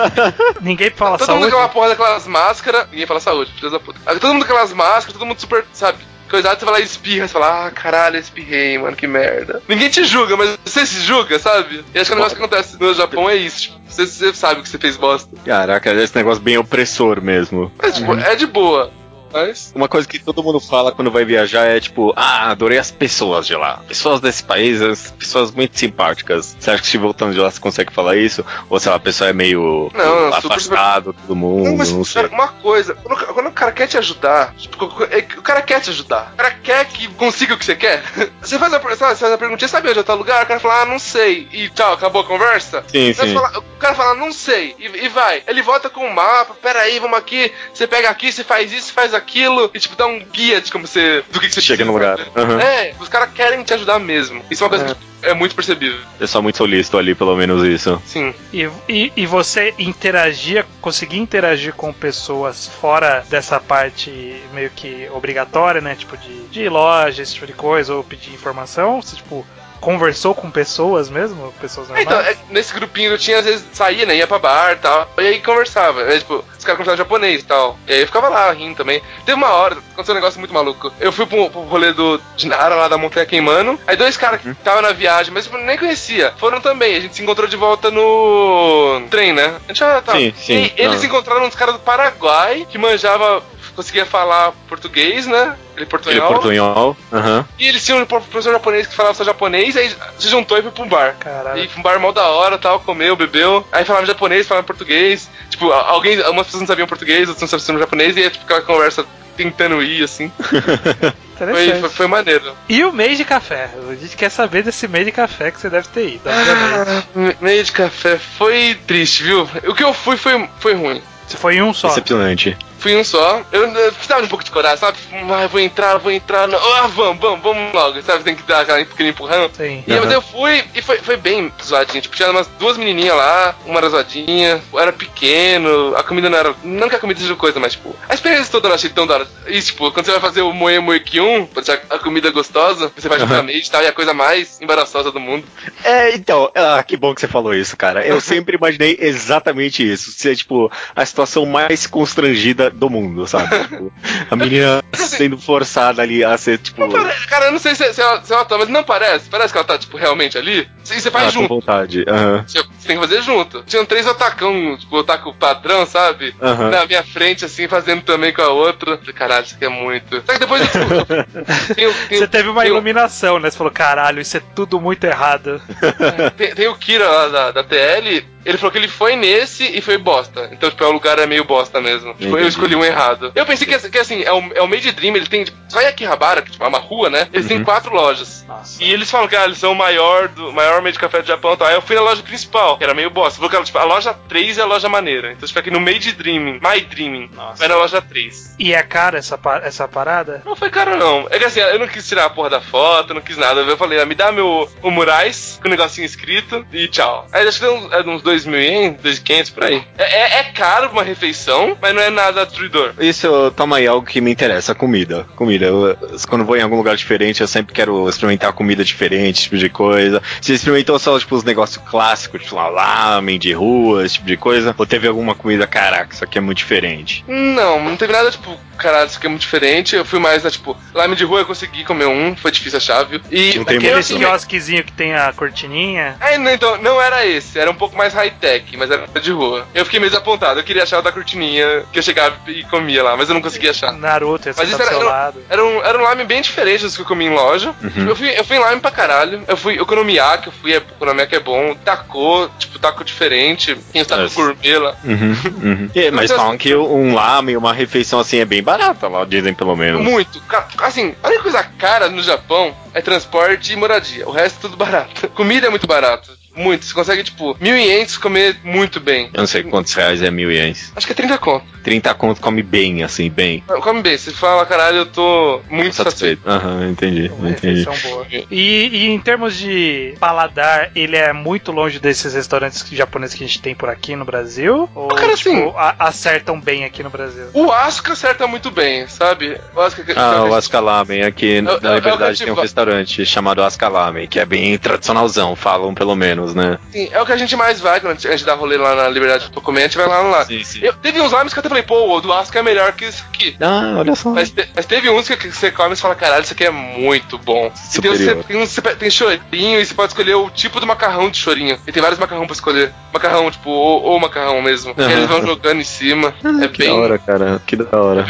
ninguém fala todo saúde. Todo mundo com aquela porra daquelas máscaras. Ninguém fala saúde, filha da puta. Todo mundo com aquelas máscaras, todo mundo super, sabe? Coisado, você vai lá e espirra, você fala, ah, caralho, espirrei, mano, que merda. Ninguém te julga, mas você se julga, sabe? E acho que o negócio que acontece no Japão é isso, tipo, você, você sabe que você fez bosta. Caraca, esse negócio bem opressor mesmo. É, tipo, uhum. é de boa. Mas... Uma coisa que todo mundo fala quando vai viajar é tipo, ah, adorei as pessoas de lá. Pessoas desse país, as pessoas muito simpáticas. Você acha que se voltando de lá você consegue falar isso? Ou sei lá, a pessoa é meio não, afastado, super... todo mundo, não, mas, não sei. Cara, uma coisa, quando, quando, o cara quer te ajudar, tipo, o cara quer te ajudar. O cara quer que consiga o que você quer. Você faz a, sabe, você faz a perguntinha, sabe onde é tal lugar? O cara fala, ah, não sei. E tchau, acabou a conversa? Sim, sim. Fala, o cara fala, não sei. E, e vai. Ele volta com o mapa, peraí, vamos aqui. Você pega aqui, você faz isso, faz aquilo. E tipo, dá um guia de como você. do que, que você chega no lugar. Uhum. É, os caras querem te ajudar mesmo. Isso é uma coisa é. que é muito percebível. É só muito solícito ali, pelo menos isso. Sim. E, e, e, você interagir, conseguir interagir com pessoas fora dessa parte meio que obrigatória, né? Tipo, de, de loja, esse tipo de coisa, ou pedir informação, você, tipo, conversou com pessoas mesmo? Pessoas normais? Então, é, nesse grupinho eu tinha, às vezes, saía, né? Ia pra bar e tal. E aí conversava. Né, tipo, os caras conversavam japonês e tal. E aí eu ficava lá rindo também. Teve uma hora, aconteceu um negócio muito maluco. Eu fui pro, pro rolê do, de Nara lá da Montanha Queimando. Aí dois caras que estavam na viagem, mas tipo, nem conhecia, foram também. A gente se encontrou de volta no trem, né? A gente já tava. Sim, sim. E eles encontraram uns caras do Paraguai que manjava conseguia falar português, né? Ele portunhol. Ele portunhol, uhum. E eles tinham um professor japonês que falava só japonês, aí se juntou e foi pra um bar. Caralho. E foi um bar mal da hora, tal, comeu, bebeu. Aí falava japonês, falava português. Tipo, alguém, algumas pessoas não sabiam português, outras não sabiam japonês, e aí tipo, aquela conversa tentando ir, assim. Foi, foi, foi, maneiro. E o mês de café? A gente quer saber desse mês de café que você deve ter ido, ah, Mês de café foi triste, viu? O que eu fui foi, foi ruim. Você foi em um só? Decepcionante. Fui um só. Eu, eu precisava de um pouco de coragem, sabe? Ah, vou entrar, vou entrar. Não. Ah, vamos, vamos, vamos logo, sabe? Tem que dar aquela pequena empurrão. Sim. E uhum. mas eu fui e foi, foi bem zoadinho. Tipo, tinha umas duas menininhas lá, uma era zoadinha, era pequeno, a comida não era. Não que a comida seja coisa, mas tipo, a experiência toda eu achei tão da hora. E tipo, quando você vai fazer o Moe Moe Kyun, pra deixar a comida gostosa, você vai juntar uhum. e tal, e a coisa mais embaraçosa do mundo. É, então, ah, que bom que você falou isso, cara. Eu sempre imaginei exatamente isso. Ser, tipo, a situação mais constrangida do mundo, sabe? tipo, a menina sendo forçada ali a ser, tipo. Cara, eu não sei se, se, ela, se ela tá, mas não parece. Parece que ela tá, tipo, realmente ali. E você faz ah, junto. Com vontade. Uhum. Você tem que fazer junto. Tinham três atacão, tipo, otaku padrão, sabe? Uhum. Na minha frente, assim, fazendo também com a outra. Caralho, isso aqui é muito. Só que depois. Tem, tem, você teve uma iluminação, né? Você falou, caralho, isso é tudo muito errado. tem, tem o Kira lá da, da TL, ele falou que ele foi nesse e foi bosta. Então, tipo, é o lugar é meio bosta mesmo. Tipo, eu escolhi um errado. Eu pensei que, que assim, é o, é o Made Dream, ele tem. Tipo, vai aqui Rabara, que tipo, é uma rua, né? Eles uhum. têm quatro lojas. Nossa. E eles falam que ah, eles são o maior, do, maior forma de café do Japão tal. Aí eu fui na loja principal, que era meio bosta. Porque, tipo, a loja 3 é a loja maneira. Então, tipo, aqui no Made Dreaming, My Dreaming, Nossa. vai na loja 3. E é cara essa, essa parada? Não foi caro, não. É que assim, eu não quis tirar a porra da foto, não quis nada. Eu falei, ah, me dá meu o Murais com o negocinho escrito e tchau. Aí acho que deu uns, é, uns 2 mil ien, 2.500 por aí. É, é, é, caro uma refeição, mas não é nada destruidor. Isso, toma aí algo que me interessa, comida. Comida. Eu, quando vou em algum lugar diferente, eu sempre quero experimentar comida diferente, tipo de coisa. Você experimentou só, tipo, os negócios clássicos, tipo, lamen de rua, esse tipo de coisa? Ou teve alguma comida, caraca, isso aqui é muito diferente? Não, não teve nada, tipo, caralho, isso aqui é muito diferente. Eu fui mais, né, tipo, lame de rua eu consegui comer um, foi difícil achar, viu? E não tem aquele assim, quiosquezinho que tem a cortininha. É, não, então, não era esse, era um pouco mais high-tech, mas era de rua. Eu fiquei meio desapontado, eu queria achar o da cortininha, que eu chegava e comia lá, mas eu não conseguia achar. Naruto, esse mas isso era, era, era, um, era um lame bem diferente dos que eu comi em loja. Uhum. Eu, fui, eu fui em lame pra caralho. Eu fui Okonomiyaki, eu fui Okonomiyaki é bom. Taco, tipo, taco diferente. Tem o taco gourmet lá. Uhum, uhum. É, mas, mas falam que um lame, uma refeição assim é bem barata lá, dizem pelo menos. Muito. Assim, a única coisa cara no Japão é transporte e moradia. O resto é tudo barato. Comida é muito barato. Muito. Você consegue, tipo, mil ienes comer muito bem. Eu não sei quantos reais é mil ienes. Acho que é 30 conto. 30 conto come bem, assim, bem. Come bem. Você fala, caralho, eu tô muito satisfeito. Aham, uhum, entendi. Uma entendi. boa. E, e, em termos de paladar, ele é muito longe desses restaurantes japoneses que a gente tem por aqui no Brasil? Ou, cara, tipo, assim, a, acertam bem aqui no Brasil? O Asuka acerta muito bem, sabe? O Asuka, ah, o Asuka Lamen. Aqui, na verdade, tem um restaurante chamado Asuka Lamen, que é bem tradicionalzão, falam pelo menos menos, né? Sim, é o que a gente mais vai quando a gente dá rolê lá na Liberdade do Documento, a gente vai lá lá. Sim, sim. Eu, teve uns lames que eu até falei, pô, o do Asca é melhor que isso aqui. Ah, olha só. Mas, te, mas teve uns que, que, você come e fala, caralho, isso aqui é muito bom. E tem, uns, tem chorinho e você pode escolher o tipo do macarrão de chorinho. E tem vários macarrão pra escolher. Macarrão, tipo, ou, ou macarrão mesmo. Uhum. E eles vão jogando em cima. Ah, é que bem. da hora, cara. Que da hora.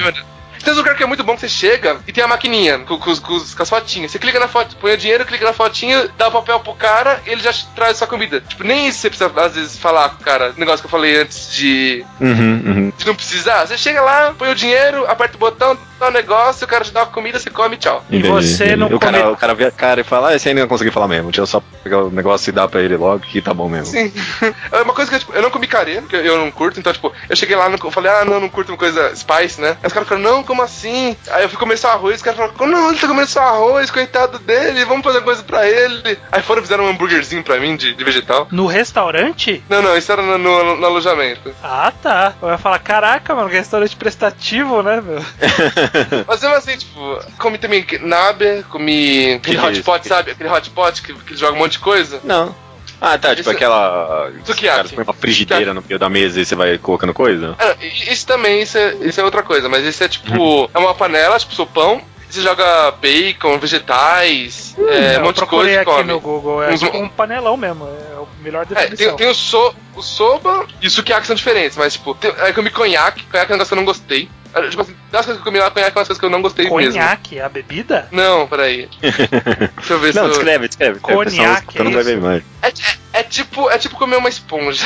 Tem um lugar que é muito bom que você chega e tem a maquininha com, com, com, com as fotinhas. Você clica na foto, põe o dinheiro, clica na fotinha, dá o papel pro cara e ele já traz sua comida. Tipo, nem isso você precisa, às vezes, falar com o cara. O negócio que eu falei antes de. Uhum, uhum. De não precisar. Você chega lá, põe o dinheiro, aperta o botão, dá o negócio, o cara te dá a comida, você come tchau. E você não o come... cara, o cara vê a cara e fala, ah, esse aí não consegui falar mesmo. Deixa eu só pegar o negócio e dar pra ele logo que tá bom mesmo. Sim. É uma coisa que tipo, eu não comi carê, porque eu não curto, então, tipo, eu cheguei lá e falei, ah, não, não curto uma coisa spice, né? Aí os caras falaram, não, como assim? Aí eu fui comer só arroz, os caras falaram, não, ele tá comendo só arroz, coitado dele, vamos fazer coisa pra ele. Aí foram fizeram um hambúrguerzinho pra mim de, de vegetal. No restaurante? Não, não, isso era no, no, no, alojamento. Ah, tá. Eu ia falar, caraca, mano, restaurante prestativo, né, meu? Mas mesmo assim, tipo, comi também nabe, comi aquele hot pot, sabe? Aquele hot pot que, que joga um monte de coisa. Não. Ah, tá, tipo Esse... aquela. Cara, põe uma frigideira no meio da mesa e você vai colocando coisa? É, isso também, isso é, isso é outra coisa, mas isso é tipo. Uhum. é uma panela, tipo sopão, você joga bacon, vegetais, hum, é, um monte de coisa. aqui come. no Google, é Uns... um panelão mesmo, é o melhor definição. É, tem, tem o, so, o soba e o sukiyaki são diferentes, mas tipo, tem, aí eu comi conhaque, conhaque é um negócio que eu não gostei. Tipo assim, das coisas que eu comi lá, conhaque é uma das coisas que eu não gostei conhaque, mesmo. Conhaque, a bebida? Não, peraí. Deixa eu ver não, se eu... descreve, descreve. Conhaque, é não vai ver mais. É, é, é, tipo, é tipo comer uma esponja.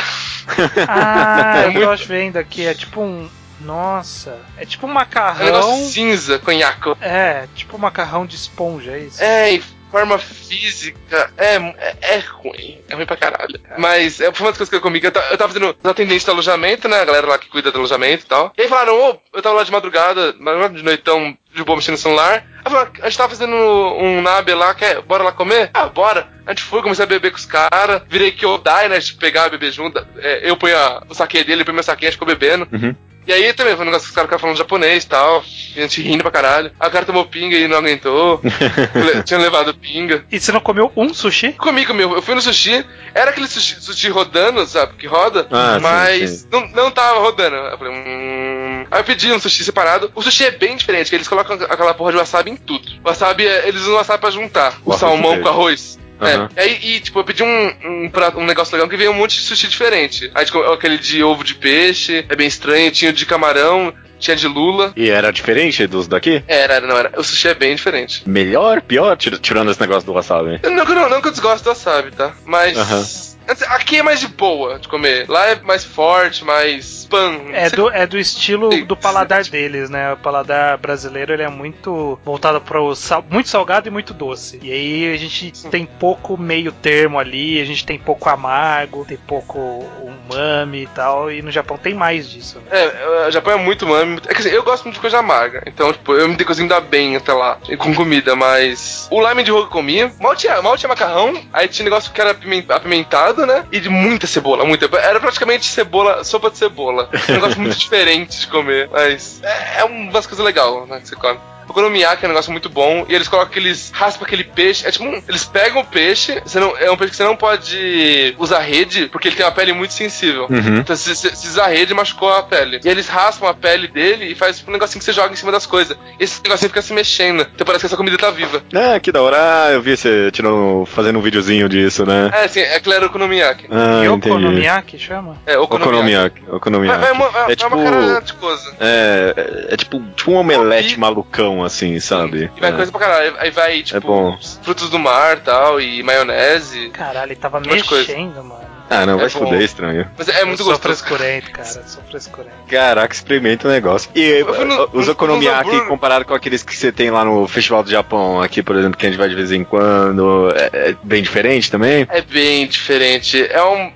Ah, é eu muito... tô vendo aqui, é tipo um... Nossa, é tipo um macarrão. É cinza, conhaque. É, tipo um macarrão de esponja, é isso? É, e forma física é, é, é, ruim. É ruim pra caralho. Mas é, foi uma das coisas que eu comi. Eu, eu tava fazendo os atendentes do alojamento, né? A galera lá que cuida do alojamento e tal. E aí falaram, ô, oh, eu tava lá de madrugada, de noitão, de boa mexendo no celular. Aí falaram, a gente tava fazendo um nabe lá, quer, bora lá comer? Ah, bora. A gente foi, comecei a beber com os caras, virei Kyodai, né? De pegar, beber junto. É, eu ponho a, o saque dele, ele põe meu saquinho, a gente ficou bebendo. Uhum. E aí também foi um negócio que os caras ficaram falando japonês e tal. A gente rindo pra caralho. Aí o cara tomou pinga e não aguentou. tinha levado pinga. E você não comeu um sushi? Comi, comi. Eu fui no sushi. Era aquele sushi, sushi rodando, sabe? Que roda. Ah, mas sim, sim. Não, não tava rodando. Eu falei, hum. Aí eu pedi um sushi separado. O sushi é bem diferente, que eles colocam aquela porra de wasabi em tudo. Wasabi, é, eles usam wasabi pra juntar. O, o salmão com arroz. Uhum. É, aí, e, tipo, eu pedi um, um, prato, um negócio legal que veio um monte de sushi diferente. Aí, tipo, aquele de ovo de peixe, é bem estranho, tinha de camarão, tinha de lula. E era diferente dos daqui? Era, era, não era. O sushi é bem diferente. Melhor, pior, tirando esse negócio do wasabi? Não, não, não que eu desgosto do wasabi, tá? Mas. Uhum. Aqui é mais de boa de comer. Lá é mais forte, mais pan. É do, é do estilo do paladar deles, né? O paladar brasileiro ele é muito voltado para o sal, muito salgado e muito doce. E aí a gente tem pouco meio termo ali, a gente tem pouco amargo, tem pouco umami e tal. E no Japão tem mais disso. Né? É, o Japão é muito umami. É que assim, eu gosto muito de coisa amarga. Então, tipo, eu me cozinho ainda bem até lá, com comida, mas. O lime de eu comia, mal tinha, mal tinha macarrão, aí tinha negócio que era apimentado, né? E de muita cebola, muita. Era praticamente cebola, sopa de cebola. Um negócio muito diferente de comer, mas é, é umas coisas legais, né, que você come. O Konomiyaki é um negócio muito bom. E eles colocam aqueles. raspa aquele peixe. É tipo um, Eles pegam o peixe. Você não, é um peixe que você não pode usar rede, porque ele tem uma pele muito sensível. Uhum. Então, se, se, se, usar rede, machucou a pele. E eles raspam a pele dele e faz tipo, um negocinho que você joga em cima das coisas. Esse negocinho fica se mexendo. Então parece que essa comida tá viva. Ah, que da hora. Ah, eu vi você tirando, fazendo um videozinho disso, né? É, sim, é claro o Konomiyaki. Ah, e Okonomiyaki chama? É, Okonomiyaki. Okonomiyaki. É, é, uma, é, é, tipo, uma de coisa. É, é, é tipo, tipo um omelete malucão, assim, sabe? E vai é. coisa pra caralho. Aí vai, tipo, é bom. frutos do mar tal, e maionese. Caralho, ele tava mexendo, mano. Ah, não, é vai se fuder, é estranho. Mas é muito eu gostoso. Sou frescurento, cara. Sou frescurento. Caraca, experimenta o negócio. E no, os okonomiyaki comparado com aqueles que você tem lá no Festival do Japão, aqui, por exemplo, que a gente vai de vez em quando, é, é bem diferente também? É bem diferente. É um,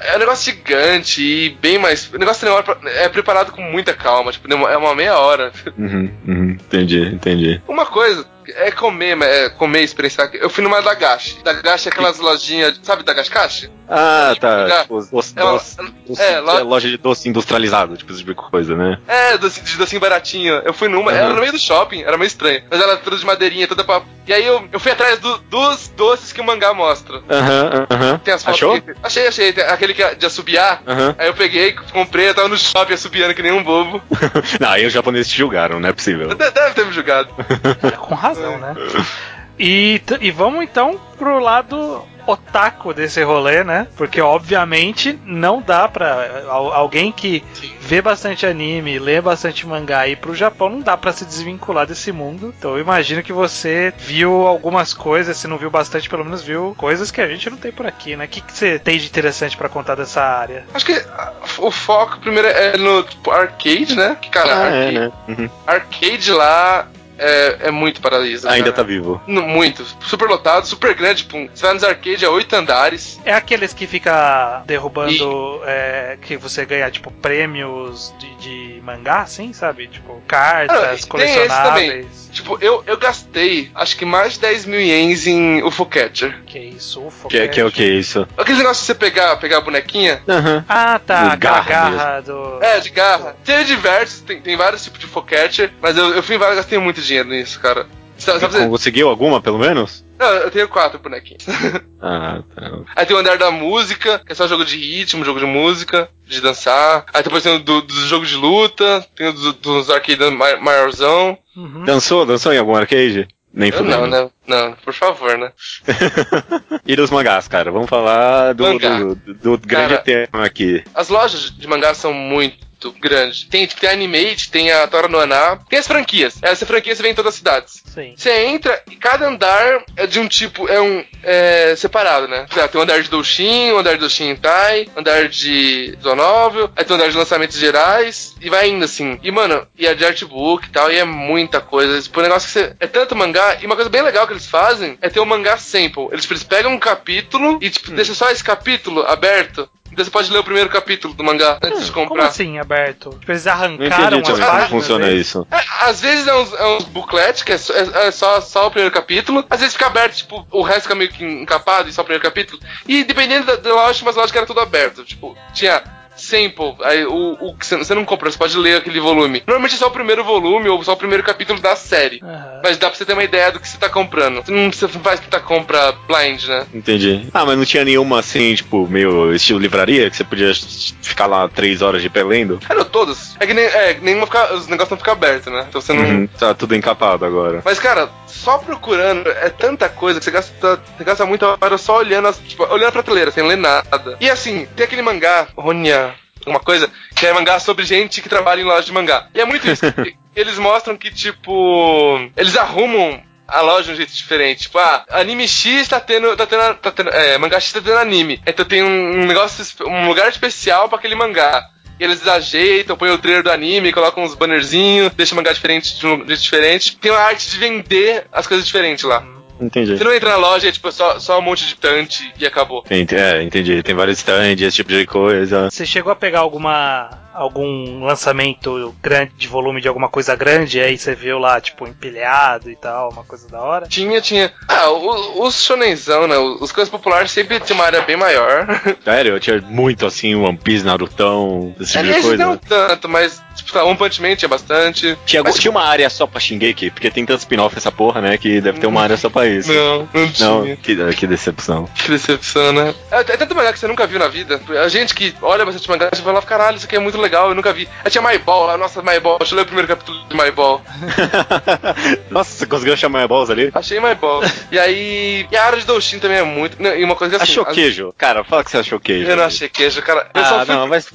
é um negócio gigante e bem mais. O negócio é preparado com muita calma, tipo, é uma meia hora. Uhum, uhum, entendi, entendi. Uma coisa, é comer, é comer, experienciar. Eu fui numa Dagashi. Dagashi é aquelas lojinhas, sabe Dagashi? Ah, tá. Tipo, doce, é, doce, é, lo... é, loja de doce industrializado, tipo, esse tipo de coisa, né? É, doce, de docinho baratinho. Eu fui numa, uhum. era no meio do shopping, era meio estranho. Mas ela toda de madeirinha, toda pra. E aí eu, eu fui atrás do, dos doces que o mangá mostra. Aham, uhum, aham. Tem as fotos. Achou? Que... Achei, achei. Tem aquele que é de assobiar. Uhum. Aí eu peguei, comprei, eu tava no shopping assobiando que nem um bobo. não, aí os japoneses te julgaram, não é possível. Deve ter me julgado. Com razão, né? E, e vamos então pro lado otaku desse rolê, né? Porque obviamente não dá pra alguém que Sim. vê bastante anime, lê bastante mangá e ir pro Japão não dá para se desvincular desse mundo. Então eu imagino que você viu algumas coisas, se não viu bastante, pelo menos viu coisas que a gente não tem por aqui, né? O que, que você tem de interessante para contar dessa área? Acho que o foco primeiro é no tipo, arcade, né? Que cara, ah, arcade, é, né? Uhum. arcade lá é, é muito paraíso. Ainda tá vivo. Muito. Super lotado, super grande. Pum. Você vai nos arcades, é oito andares. É aqueles que fica derrubando. E... É, que você ganha, tipo, prêmios de, de mangá, assim, sabe? Tipo, cartas, ah, colecionáveis. Tipo, eu, eu gastei acho que mais de 10 mil ienes em UFO Catcher. Que isso, UFO que, Catcher? Que, que é isso? Aquele negócio de você pegar, pegar a bonequinha. Uhum. Ah, tá. Garra, garra do. É, de garra. Tem diversos, tem, tem vários tipos de UFO Catcher, mas eu, eu fui em vários, gastei muito dinheiro nisso, cara. Sabe, sabe Conseguiu alguma, pelo menos? Não, eu tenho quatro bonequinhos. Ah, tá. Aí tem o andar da música, que é só jogo de ritmo, jogo de música, de dançar. Aí depois tem o do, do jogo de luta, tem o do, dos arcade maiorzão. Uhum. Dançou? Dançou em algum arcade? Nem eu não, né? Não, por favor, né? e dos mangás, cara. Vamos falar do, do, do, do grande cara, tema aqui. As lojas de mangás são muito muito grande. Tem, tem a Animate, tem a Tora no Aná, tem as franquias. Essa franquia você vem em todas as cidades. Sim. Você entra e cada andar é de um tipo, é um é, separado, né? Tem o andar de Doushin, o andar de Doushin Tai, andar de Zonóvel, aí tem o andar de lançamentos gerais, e vai indo assim. E, mano, e a de artbook e tal, e é muita coisa. Tipo, um negócio que você. É tanto mangá, e uma coisa bem legal que eles fazem é ter o um mangá sample. Eles, eles pegam um capítulo e, tipo, hum. deixa só esse capítulo aberto você pode ler o primeiro capítulo do mangá antes hum, de comprar. Como assim, aberto? Tipo, eles arrancaram as páginas? Como funciona isso? É, às vezes é uns, é uns booklet, que é, é, é, só, só o primeiro capítulo. Às vezes fica aberto, tipo, o resto fica meio que encapado e só o primeiro capítulo. E dependendo da, da loja, mas a loja era tudo aberto. Tipo, tinha sample. Aí o, o você não compra, você pode ler aquele volume. Normalmente é só o primeiro volume ou só o primeiro capítulo da série. Uhum. Mas dá pra você ter uma ideia do que você tá comprando. Você não, você faz tentar compra blind, né? Entendi. Ah, mas não tinha nenhuma assim, tipo, meio estilo livraria, que você podia ficar lá três horas de pé lendo? É, não, todas. É que nem, é, nenhuma fica, os negócios não ficam abertos, né? Então você não. Uhum, tá tudo encapado agora. Mas, cara, só procurando é tanta coisa que você gasta, você gasta muita hora só olhando, as, tipo, olhando a prateleira, sem ler nada. E assim, tem aquele mangá, Ronya, uma coisa que é mangá sobre gente que trabalha em loja de mangá. E é muito isso. eles mostram que, tipo, eles arrumam a loja de um jeito diferente. Tipo, ah, anime X tá tendo. Tá tendo, tá tendo é, mangá X tá tendo anime. Então tem um negócio, um lugar especial para aquele mangá. E eles ajeitam, põem o trailer do anime, colocam uns bannerzinhos, deixam o mangá diferente de um jeito diferente. Tem uma arte de vender as coisas diferentes lá. Entendi. Você não entra na loja, é tipo, só, só um monte de estante e acabou. É, entendi. Tem vários stands, esse tipo de coisa. Você chegou a pegar alguma algum lançamento grande de volume de alguma coisa grande, aí você viu lá, tipo, empilhado e tal, uma coisa da hora? Tinha, tinha. Ah, os shonenzão, né? Os coisas populares sempre tinha uma área bem maior. Sério? Eu tinha muito assim, One Piece, Narutão, esse tipo de coisa. Não tanto, mas Tipo, tá, One Punch Man tinha bastante. Tinha, mas, tinha uma área só pra Shingeki, porque tem tanto spin-off essa porra, né? Que deve ter uma área só pra isso. Não, não tinha. Não, que, que decepção. Que decepção, né? É, é tanto mangá que você nunca viu na vida. A gente que olha bastante mangá, você fala, caralho, isso aqui é muito legal, eu nunca vi. Aí tinha My Ball, nossa, My Ball, deixa eu ler o primeiro capítulo de My Ball. nossa, você conseguiu achar My Balls ali? Achei My Ball. e aí. E a área de Doshin também é muito. E uma coisa que assim. Achou as... queijo? Cara, fala que você achou queijo. Eu não achei queijo, cara. Eu ah, não, mas.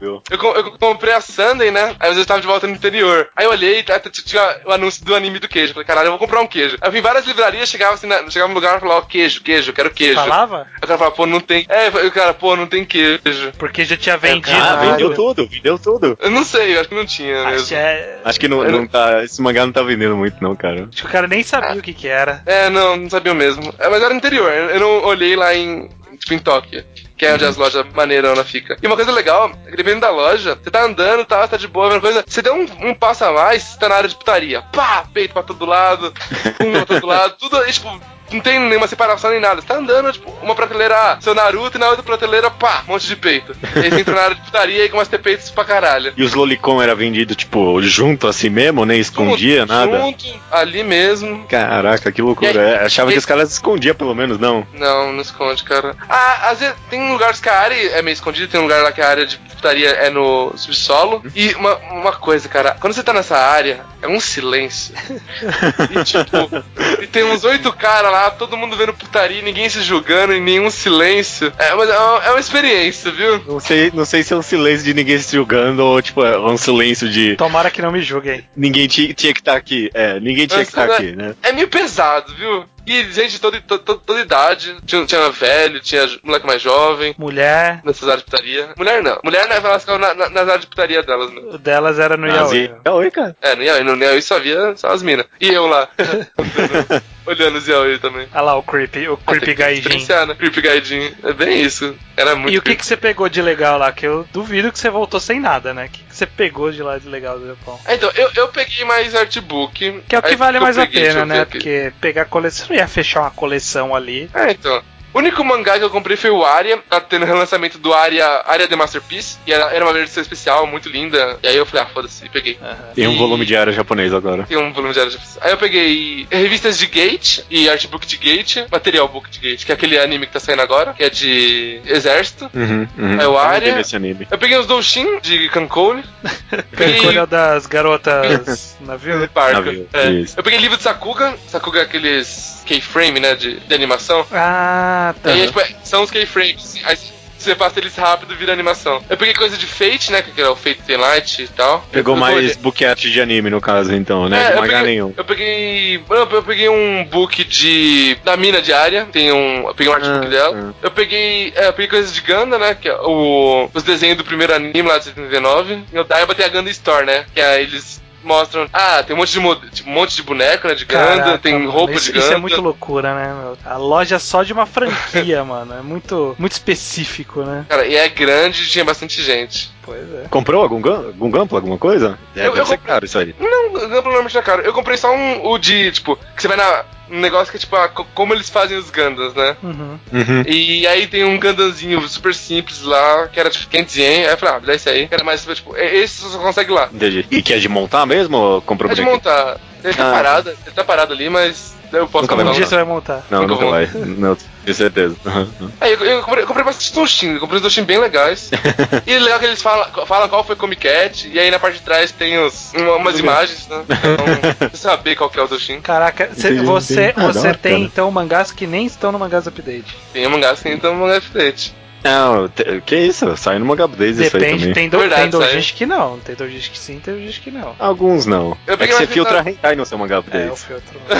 Eu, eu comprei a Sunday, né? Aí eu estava de volta no interior. Aí eu olhei, tá, tinha o anúncio do anime do queijo. Falei, caralho, eu vou comprar um queijo. Aí eu vim em várias livrarias, chegava assim, na, chegava no lugar e falava, ó, queijo, queijo, eu quero queijo. Falava? Aí o cara falava, pô, não tem. É, o cara, pô, não tem queijo. Porque já tinha vendido. Ah, vendeu tudo, vendeu tudo. Eu não sei, eu acho que não tinha acho mesmo. É... Acho que não, não tá. Esse mangá não tá vendendo muito, não, cara. Acho que o cara nem sabia ah. o que que era. É, não, não sabia mesmo. É, mas era interior, eu não olhei lá em. Tipo, em Tóquio que é onde as lojas maneirona fica. E uma coisa legal, dependendo da loja, você tá andando, tá, tá de boa, vendo coisa, você deu um, um passo a mais, você tá na área de putaria. Pá, peito pra todo lado, pum pra todo lado, tudo, e, tipo, não tem nenhuma separação nem nada. Você tá andando, tipo, uma prateleira, seu Naruto, e na outra prateleira, pá, um monte de peito. E aí você entra na área de putaria e começa a ter peitos pra caralho. E os Lolicon era vendido, tipo, junto assim mesmo, nem escondia junto, nada? Junto, ali mesmo. Caraca, que loucura. Aí, é, achava que os caras escondiam pelo menos, não? Não, não esconde, cara. Ah, às vezes tem lugares que a área é meio escondida, tem um lugar lá que a área de putaria é no subsolo. E uma, uma coisa, cara, quando você tá nessa área, é um silêncio. e tipo, e tem uns oito caras lá, todo mundo vendo putaria, ninguém se julgando e nenhum silêncio. É, mas é uma, é uma, experiência, viu? Não sei, não sei se é um silêncio de ninguém se julgando ou, tipo, é um silêncio de. Tomara que não me julguem. Ninguém tinha que estar tá aqui. É, ninguém tinha que estar tá aqui, né? É meio pesado, viu? E gente de toda, toda, toda idade. Tinha, tinha velho, tinha moleque mais jovem. Mulher. Nessas áreas de putaria. Mulher não. Mulher não, elas ficavam na, na, nas áreas de putaria delas. Né? O delas era no Yaoi. Yaoi, cara. É, no Yaoi. No Yaoi só via só as minas. E eu lá. olhando os Yaoi também. Olha lá o Creepy, o Creepy Gaijin. Né? Creepy Gaijin. É bem isso. Era muito E o que, que você pegou de legal lá? Que eu duvido que você voltou sem nada, né? O que, que você pegou de lá de legal do Japão? É, então, eu, eu peguei mais artbook. Que é o que vale mais peguei, a pena, né? Porque pegar coleção. Você não ia fechar uma coleção ali. É, então. O único mangá que eu comprei foi o Aria, tá tendo relançamento do Aria, Aria The Masterpiece, e era, era uma versão especial, muito linda. E aí eu falei, ah, foda-se, peguei. Uhum. Tem um e... volume de Aria japonês agora. Tem um volume de Aria japonês. Aí eu peguei revistas de Gate e artbook de Gate, material book de Gate, que é aquele anime que tá saindo agora, que é de Exército. Uhum, uhum. É o Aria. Eu peguei os Doshin de Cancone. Cancone é das garotas navio? Navio. É. Eu peguei livro de Sakuga. Sakuga é aqueles keyframe, né, de, de animação. Ah, tá. E aí, tipo, são os keyframes. Aí você passa eles rápido e vira animação. Eu peguei coisa de Fate, né, que era o Fate Light e tal. Pegou eu, mais book art de anime, no caso, então, né? É, de mangá nenhum. Eu peguei... Eu peguei um book de... Da mina diária. Tem um... Eu peguei um artbook ah, dela. Ah. Eu peguei... É, eu peguei coisas de Ganda, né, que é o... Os desenhos do primeiro anime lá de 79. E o Daiba tem a Ganda Store, né, que é eles mostram. Ah, tem um monte de, tipo, um monte de boneco, né? De Ganda, Caraca, tem roupa isso, de Ganda. Isso é muito loucura, né, meu? A loja só de uma franquia, mano. É muito, muito específico, né? Cara, e é grande e tinha bastante gente. Pois é. Comprou algum, algum Gampla, alguma coisa? É, eu, eu ser caro isso aí. Não, Gampla normalmente é caro. Eu comprei só um, o de, tipo, que você vai na, um negócio que é tipo, ah, como eles fazem os Gandans, né? Uhum. Uhum. E aí tem um Gandanzinho super simples lá, que era tipo 500 yen. Aí eu falei, ah, dá esse aí. Que era mais, tipo, esse você só consegue lá. Entendi. E que é de montar mesmo ou comprou É de montar. Ele tá ah. parado, ele tá parado ali, mas eu posso nunca Um dia você vai montar. Não, nunca, nunca vai. Não, tenho certeza. É, eu, eu, comprei, eu comprei bastante Toshin, eu comprei os Toshin bem legais. e é legal que eles falam, falam qual foi Comic Cat, e aí na parte de trás tem os, umas imagens, né? Então, saber qual que é o Toshin. Caraca, cê, você, ah, você tem então mangás que nem estão no Mangás Update. Tem mangás que nem estão no Mangás Update. Não, que isso? Sai no Manga Blaze isso aí Depende, também. tem, do, Verdade, tem doujinshi que não. Tem doujinshi que sim, tem doujinshi que não. Alguns não. Eu é que você filtra na- hentai no seu Manga É, Blaze. filtro.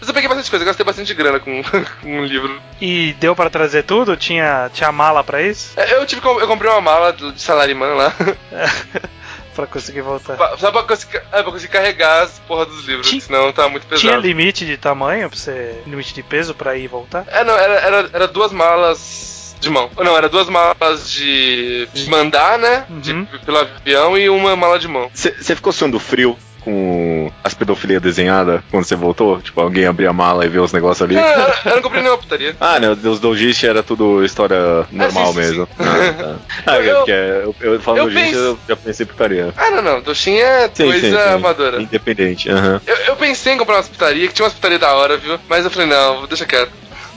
Mas eu peguei bastante coisa, eu gastei bastante grana com, com um livro. E deu pra trazer tudo? Tinha, tinha mala pra isso? É, Eu tive que- eu comprei uma mala de salarimã lá. pra conseguir voltar. pra- Só pra conseguir, é, pra conseguir carregar as porra dos livros, Ti- senão tá muito pesado. Tinha limite de tamanho pra você. Limite de peso pra ir e voltar? É, não, era, era, era duas malas de mão. Não, era duas malas de, de mandar, né? Uhum. De- pelo avião e uma mala de mão. Você ficou suando frio com as pedofilia desenhadas quando você voltou? Tipo, alguém abria a mala e vê os negócios ali? Não, eu, eu não comprei nenhuma putaria. Ah, né? Os doujishi era tudo história normal sim, sim, mesmo. sim. Ah, tá. Ah, Eu- é porque eu, eu falo eu penso- eu já pensei putaria. Ah, não, não. Doxin é Sim, coisa sim, sim. amadora. Independente, aham. Eu, eu pensei em comprar umas putarias, que tinha umas putarias da hora, viu? Mas eu falei, não, deixa quieto.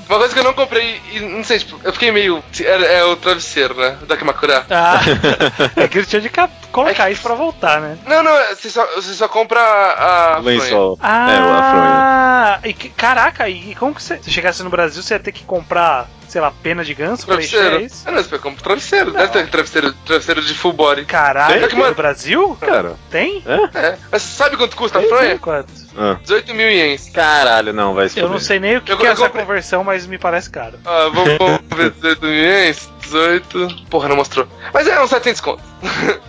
Uma coisa que eu não comprei, e não sei, tipo, eu fiquei meio. É, é o travesseiro, né? Da Kimakura. Ah, é que ele tinha de ca- colocar É isso pra voltar, né? Não, não, você só, você só compra a. a O lençol. Ah, É, o afronha. e que- caraca, e como que você. Se chegasse no Brasil, você ia ter que comprar, sei lá, pena de ganso pra encher Travesseiro. isso? Ah, não, você compra travesseiro. Não. Deve ter travesseiro, travesseiro de full body. Caraca, Tem? no Brasil? Cara, Tem? é? É. Mas sabe quanto custa a Tem, fronha? Quanto? Ah. 18 mil ienes. Caralho, não, vai se Eu não sei nem o que, Eu- que é eu essa comprei- conversão, mas me parece caro. Ah, vamos, ver 18 mil ienes. 18. Porra, não mostrou. Mas é uns 700 conto.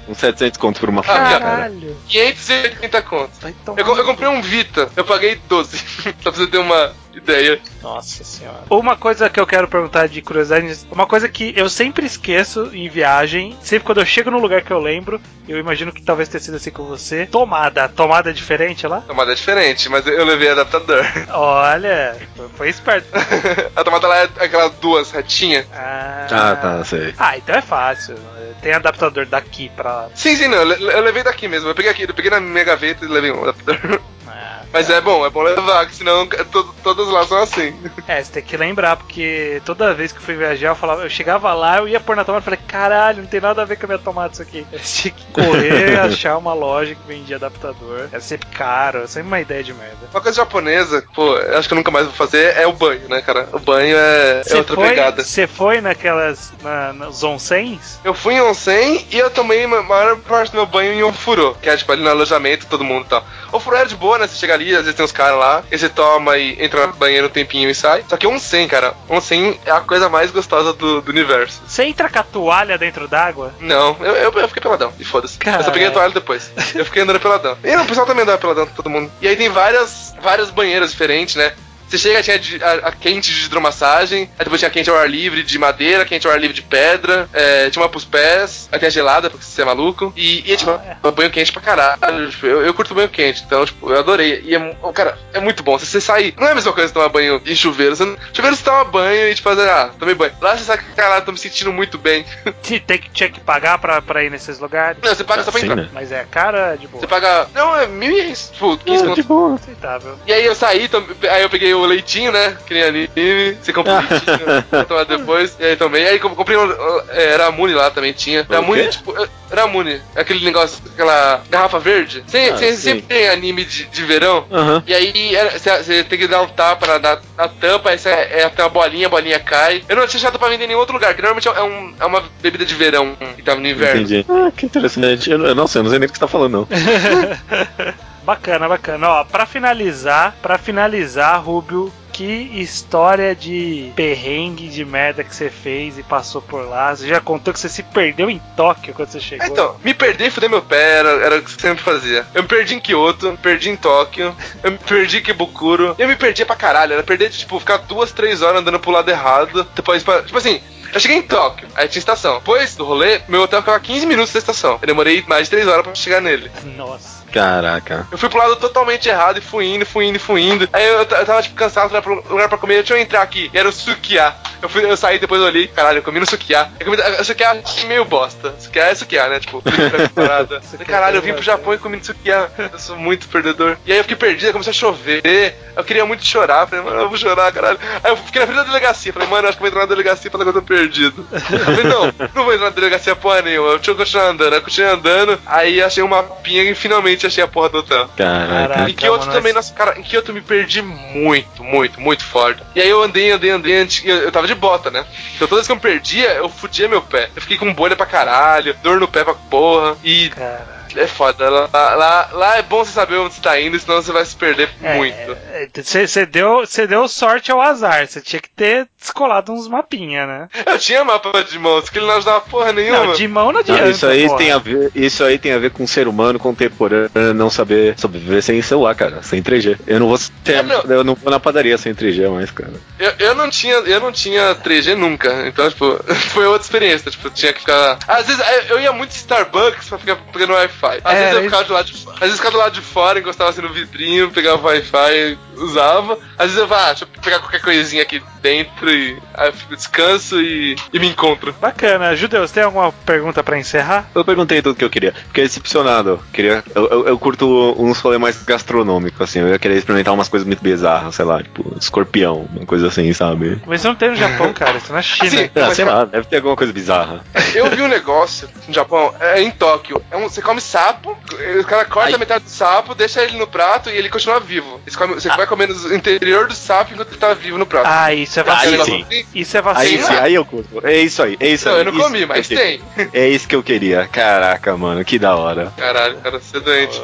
Uns 700 conto por uma Ah, folha, cara. Caralho. 580 conto. Vai tomar Eu, eu comprei um Vita, eu paguei 12. Só pra você ter uma ideia. Nossa senhora. Uma coisa que eu quero perguntar de curiosidade, uma coisa que eu sempre esqueço em viagem, sempre quando eu chego num lugar que eu lembro, eu imagino que talvez tenha sido assim com você. Tomada. Tomada é diferente lá? A tomada é diferente, mas eu- levei adaptador. Olha, foi esperto. a tomada lá é aquelas duas retinhas. Ah, Ah, tá, sei. Ah, então é fácil. Tem adaptador daqui pra. Sim, sim, não, eu, le- eu levei daqui mesmo. Eu peguei aqui, eu peguei na minha gaveta e levei um adaptador. Ah, Mas é bom, é bom levar, que senão to- todas lá são assim. É, você tem que lembrar, porque toda vez que eu fui viajar, eu falava, eu chegava lá, eu ia pôr na tomada e falei, caralho, não tem nada a ver com a minha tomada isso aqui. Eu tinha que correr, achar uma loja que vendia adaptador. Era sempre caro, sempre uma ideia de merda. Uma coisa japonesa, pô, eu acho que eu nunca mais vou fazer, é o banho, né, cara? O banho é, é outra foi, pegada. Você foi naquelas. Na, nos onsens? Eu fui em onsen e eu tomei a maior parte do meu banho em ofurô, que é tipo ali no alojamento, todo mundo e tal. Ofurô era de boa, né? Você chega ali, às vezes tem uns caras lá, e você toma e entra no banheiro um tempinho e sai. Só que onsen, cara, onsen é a coisa mais gostosa do, do universo. Você entra com a toalha dentro d'água? Não, eu, eu, eu fiquei peladão, e foda-se. Eu só peguei a toalha depois. Eu fiquei andando peladão. E não, o pessoal também andava peladão, todo mundo. E aí tem várias, várias banheiras diferentes, né? Você chega, tinha de- a, a quente de hidromassagem, aí depois tinha a quente ao ar livre de madeira, quente ao ar livre de pedra, é, tinha uma pros pés, aí tem a gelada, porque você é maluco, e, e é tipo, Ah, é. um banho quente pra caralho. Tipo, eu, eu curto banho quente, então, tipo, eu adorei. E é, mu- cara, é muito bom. Você, você sai, não é a mesma coisa que tomar banho em chuveiro. Você, não- chuveiro você toma banho e tipo, ah, tomei banho. Lá você sai, caralho, tô me sentindo muito bem. Te- Tem que, tinha que pagar pra, pra ir nesses lugares? Não, você paga só pra entrar. né? Mas é caro, é de boa. Você paga. Não, é mil ienes. Tipo, 15 Ah, conto. de boa. Aceitável. E aí eu saí, aí eu peguei o leitinho, né? Que nem anime. Você compra o leitinho pra tomar depois. E aí tomei. Aí com- comprei um. É, Ramune lá também tinha. O Ramune, tipo. é, Ramune. Aquele negócio, aquela garrafa verde. Você Ah, você sempre tem anime de, de verão. Aham. E aí era- você tem que dar um tapa na, na, na tampa, aí você é, até uma bolinha, a bolinha cai. Eu não tinha achado pra vender em nenhum outro lugar, que normalmente é, um, é uma bebida de verão que tava no inverno. Entendi. Ah, que interessante. Eu, eu- nossa, eu não sei nem o que você tá falando, não. Bacana, bacana. Ó, pra finalizar, pra finalizar, Rubio, que história de perrengue de merda que você fez e passou por lá. Você já contou que você se perdeu em Tóquio quando você chegou. Então, me perder e fuder meu pé era, era o que eu sempre fazia. Eu me perdi em Kyoto, me perdi em Tóquio, eu me perdi em Kibukuro. Eu me perdia pra caralho. Era perder, tipo, ficar duas, três horas andando pro lado errado. Depois, pra, tipo assim. Eu cheguei em Tóquio, aí tinha estação. Depois do rolê, meu hotel ficava 15 minutos da estação. Eu demorei mais de 3 horas pra chegar nele. Nossa. Caraca. Eu fui pro lado totalmente errado e fui indo, fui indo, fui indo. Aí eu, eu tava, tipo, cansado, pro lugar pra comer. Deixa eu entrar aqui. E era o Sukiá. Eu, fui, eu saí, depois eu olhei. Caralho, eu comi no Sukiá. Eu comi, Sukiá meio bosta. Sukiá é Sukiá, né? Tipo, parada. Sukiá Caralho, eu vim pro. Japão e comi no Sukiá. Eu sou muito perdedor. E aí eu fiquei perdido, começou a chover. Eu queria muito chorar. Falei, mano, eu vou chorar, caralho. Aí eu fiquei na frente da delegacia. Falei, mano, eu acho que eu vou entrar na delegacia pra que eu tô perdido. Eu falei, não, não vou entrar na delegacia porra nenhuma. Eu tinha que continuar andando. Eu continuei andando. Aí achei um mapinha e finalmente achei a porra do hotel. Caraca. Caraca. Em Kyoto mano, também, nossa, cara, em Kyoto eu me perdi muito, muito, muito forte. E aí eu andei, andei, andei, antes- eu, eu tava de bota, né? Então toda vez que eu perdia, eu fudia meu pé. Eu fiquei com bolha pra caralho, dor no pé pra porra. E. Cara. É foda. Lá, lá, lá, é bom você saber onde você tá indo, senão você vai se perder é, muito. Você deu, deu sorte ao azar. Você tinha que ter descolado uns mapinha, né? Eu tinha mapa de mão, só que ele não ajudava porra nenhuma. Não, de mão não adianta. Não, isso, aí porra. tem a ver, isso aí tem a ver com o ser humano contemporâneo não saber sobreviver sem celular, cara. Sem 3G. Eu não vou ter, é, não. eu não vou na padaria sem 3G mais, cara. Eu, eu, não tinha, eu não tinha 3G nunca. Então, tipo, foi outra experiência. Tipo, tinha que ficar. Às vezes eu ia muito Starbucks pra ficar pegando Wi-Fi. Às é, vezes eu ficava do lado de fora. Às vezes ficava do lado de fora, encostava assim no vidrinho, pegava o Wi-Fi, usava. Às vezes eu vá, ah, deixa eu pegar qualquer coisinha aqui dentro e aí eu fico descanso e, e me encontro. Bacana. Judeus, tem alguma pergunta pra encerrar? Eu perguntei tudo que eu queria. Fiquei decepcionado. Queria, eu, eu, eu curto uns rolês mais gastronômicos, assim. Eu ia querer experimentar umas coisas muito bizarras, sei lá, tipo, escorpião, uma coisa assim, sabe? Mas isso não tem no Japão, cara. Isso é na China. Assim, ah, sei lá, deve ter alguma coisa bizarra. Eu vi um negócio no Japão, é em Tóquio. É um, você come sapo, o cara corta Ai. a metade do sapo, deixa ele no prato e ele continua vivo. Você, come, você ah. vai comendo o interior do sapo enquanto ele tá vivo no prato. Ah, isso é vacina. Aí, sim. Isso é vacina. Aí, sim, aí eu curto. É isso aí, é isso não, aí. Eu não comi, mas tem. É isso que eu queria. Caraca, mano, que da hora. Caralho, cara, você é doente.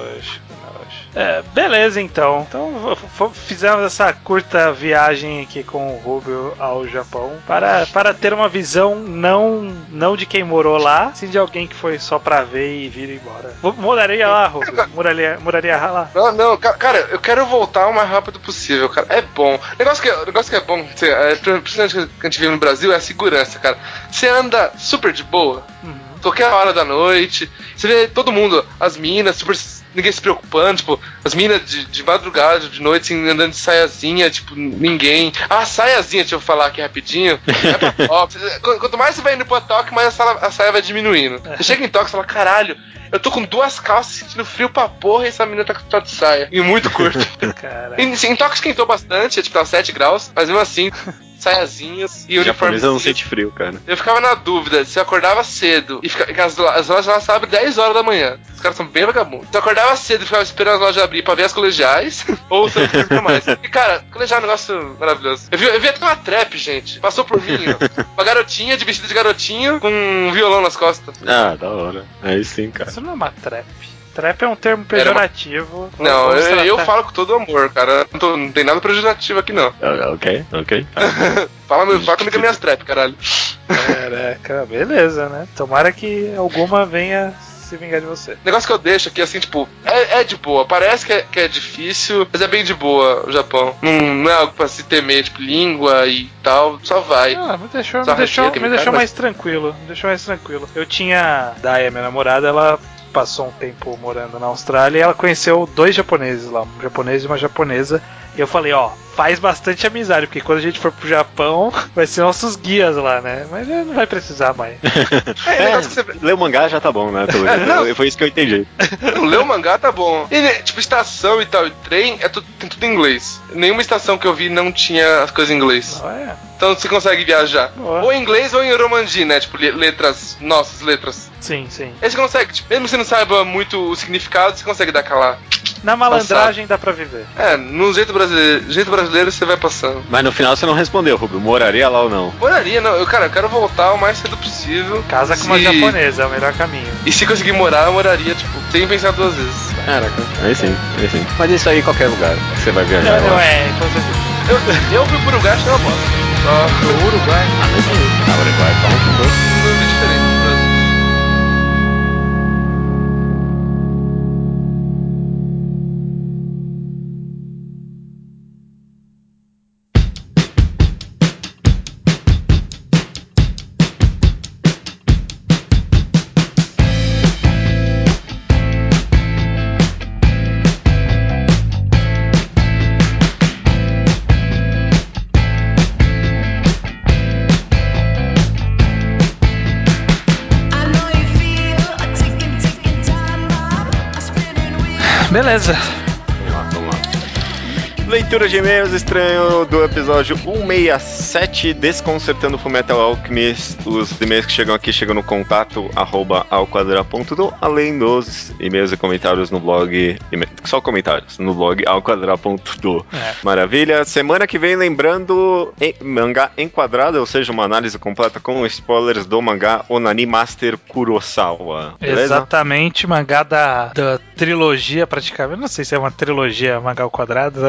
É, beleza, então. Então fizemos essa curta viagem aqui com o Rubio ao Japão para, para ter uma visão não, não de quem morou lá, sim de alguém que foi só pra ver e vir embora. Moraria lá, Rubio? Moraria, moraria lá? Não, não, cara, eu quero voltar o mais rápido possível, cara. É bom. O negócio que, negócio que é bom, é, principalmente que a gente vive no Brasil, é a segurança, cara. Você anda super de boa. Uhum. Qualquer hora da noite, você vê todo mundo, as minas, super ninguém se preocupando, tipo, as minas de, de madrugada, de noite, assim, andando de saiazinha, tipo, ninguém. Ah, saiazinha, deixa eu falar aqui rapidinho. É pra. Quanto mais você vai indo pra toque, mais a, saia, a saia vai diminuindo. Você chega em toque e fala, caralho, eu tô com duas calças sentindo frio pra porra e essa menina tá, tá de saia. E muito curto. Caralho. Em, em toque esquentou bastante, é, tipo, tá 7 graus, mas mesmo assim, saiazinhas e uniformes. não sente frio, cara. Eu ficava na dúvida se eu acordava cedo e fica, as, as lojas lá abrem 10 horas da manhã. Os caras são bem vagabundos. Se eu acordava cedo e ficava esperando as lojas abrir pra ver as colegiais, ou se eu mais. E cara, colegial é um negócio maravilhoso. Eu vi, eu vi até uma trap, gente. Passou por mim, ó. Uma garotinha de vestido de garotinho com um violão nas costas. Ah, da hora. Aí sim, cara. Isso não é uma trap. Trap é um termo pejorativo. Uma... Não, eu, eu falo com todo amor, cara. Não, tô, não tem nada pejorativo aqui, não. Ok, ok. fala, meu, fala comigo minhas trap, caralho. Caraca, beleza, né? Tomara que alguma venha se vingar de você. O negócio que eu deixo aqui, assim, tipo, é, é de boa. Parece que é, que é, difícil, mas é bem de boa o Japão. Não, não é algo pra se temer, tipo, língua e tal. Só vai. Ah, me deixou, me deixou, me deixou mais tranquilo. Me deixou mais tranquilo. Eu tinha. Daya, minha namorada, ela passou um tempo morando na Austrália e ela conheceu dois japoneses lá, um japonês e uma japonesa. E eu falei, ó, faz bastante amizade, porque quando a gente for pro Japão, vai ser nossos guias lá, né? Mas não vai precisar mais. é, é você... ler o mangá já tá bom, né? Foi isso que eu entendi. ler o mangá tá bom. E, né, tipo, estação e tal, e trem, é tudo, tem tudo em inglês. Nenhuma estação que eu vi não tinha as coisas em inglês. Ah, é? Então você consegue viajar. Boa. Ou em inglês ou em Uromandi, né? Tipo, letras, nossas letras. Sim, sim. Aí você consegue, tipo, mesmo que você não saiba muito o significado, você consegue dar aquela na malandragem dá pra viver. É, no jeito brasileiro, jeito brasileiro você vai passando. Mas no final você não respondeu, Rubio. Moraria lá ou não? Moraria, não. Eu, cara, eu quero voltar o mais cedo possível. Casa com uma japonesa, é o melhor caminho. E se conseguir morar, eu moraria, tipo, sem pensar duas vezes. Caraca, aí sim, aí sim. Mas isso aí em qualquer lugar que você vai viajar. Não, não é, com certeza. Eu, eu fui pro Uruguai, achei uma bosta. Só pro Uruguai? Ah, mas é Ah, Uruguai é bom, diferente. Leitura de e-mails estranho do episódio 167, Desconcertando Fullmetal Alchemist. Os e-mails que chegam aqui chegam no contato arroba alquadra.do, além dos e-mails e comentários no blog, só comentários, no blog alquadra.do. É. Maravilha. Semana que vem, lembrando, em, mangá enquadrado, ou seja, uma análise completa com spoilers do mangá Onani Master Kurosawa. Beleza? Exatamente, mangá da, da trilogia praticamente, não sei se é uma trilogia mangá ao quadrado,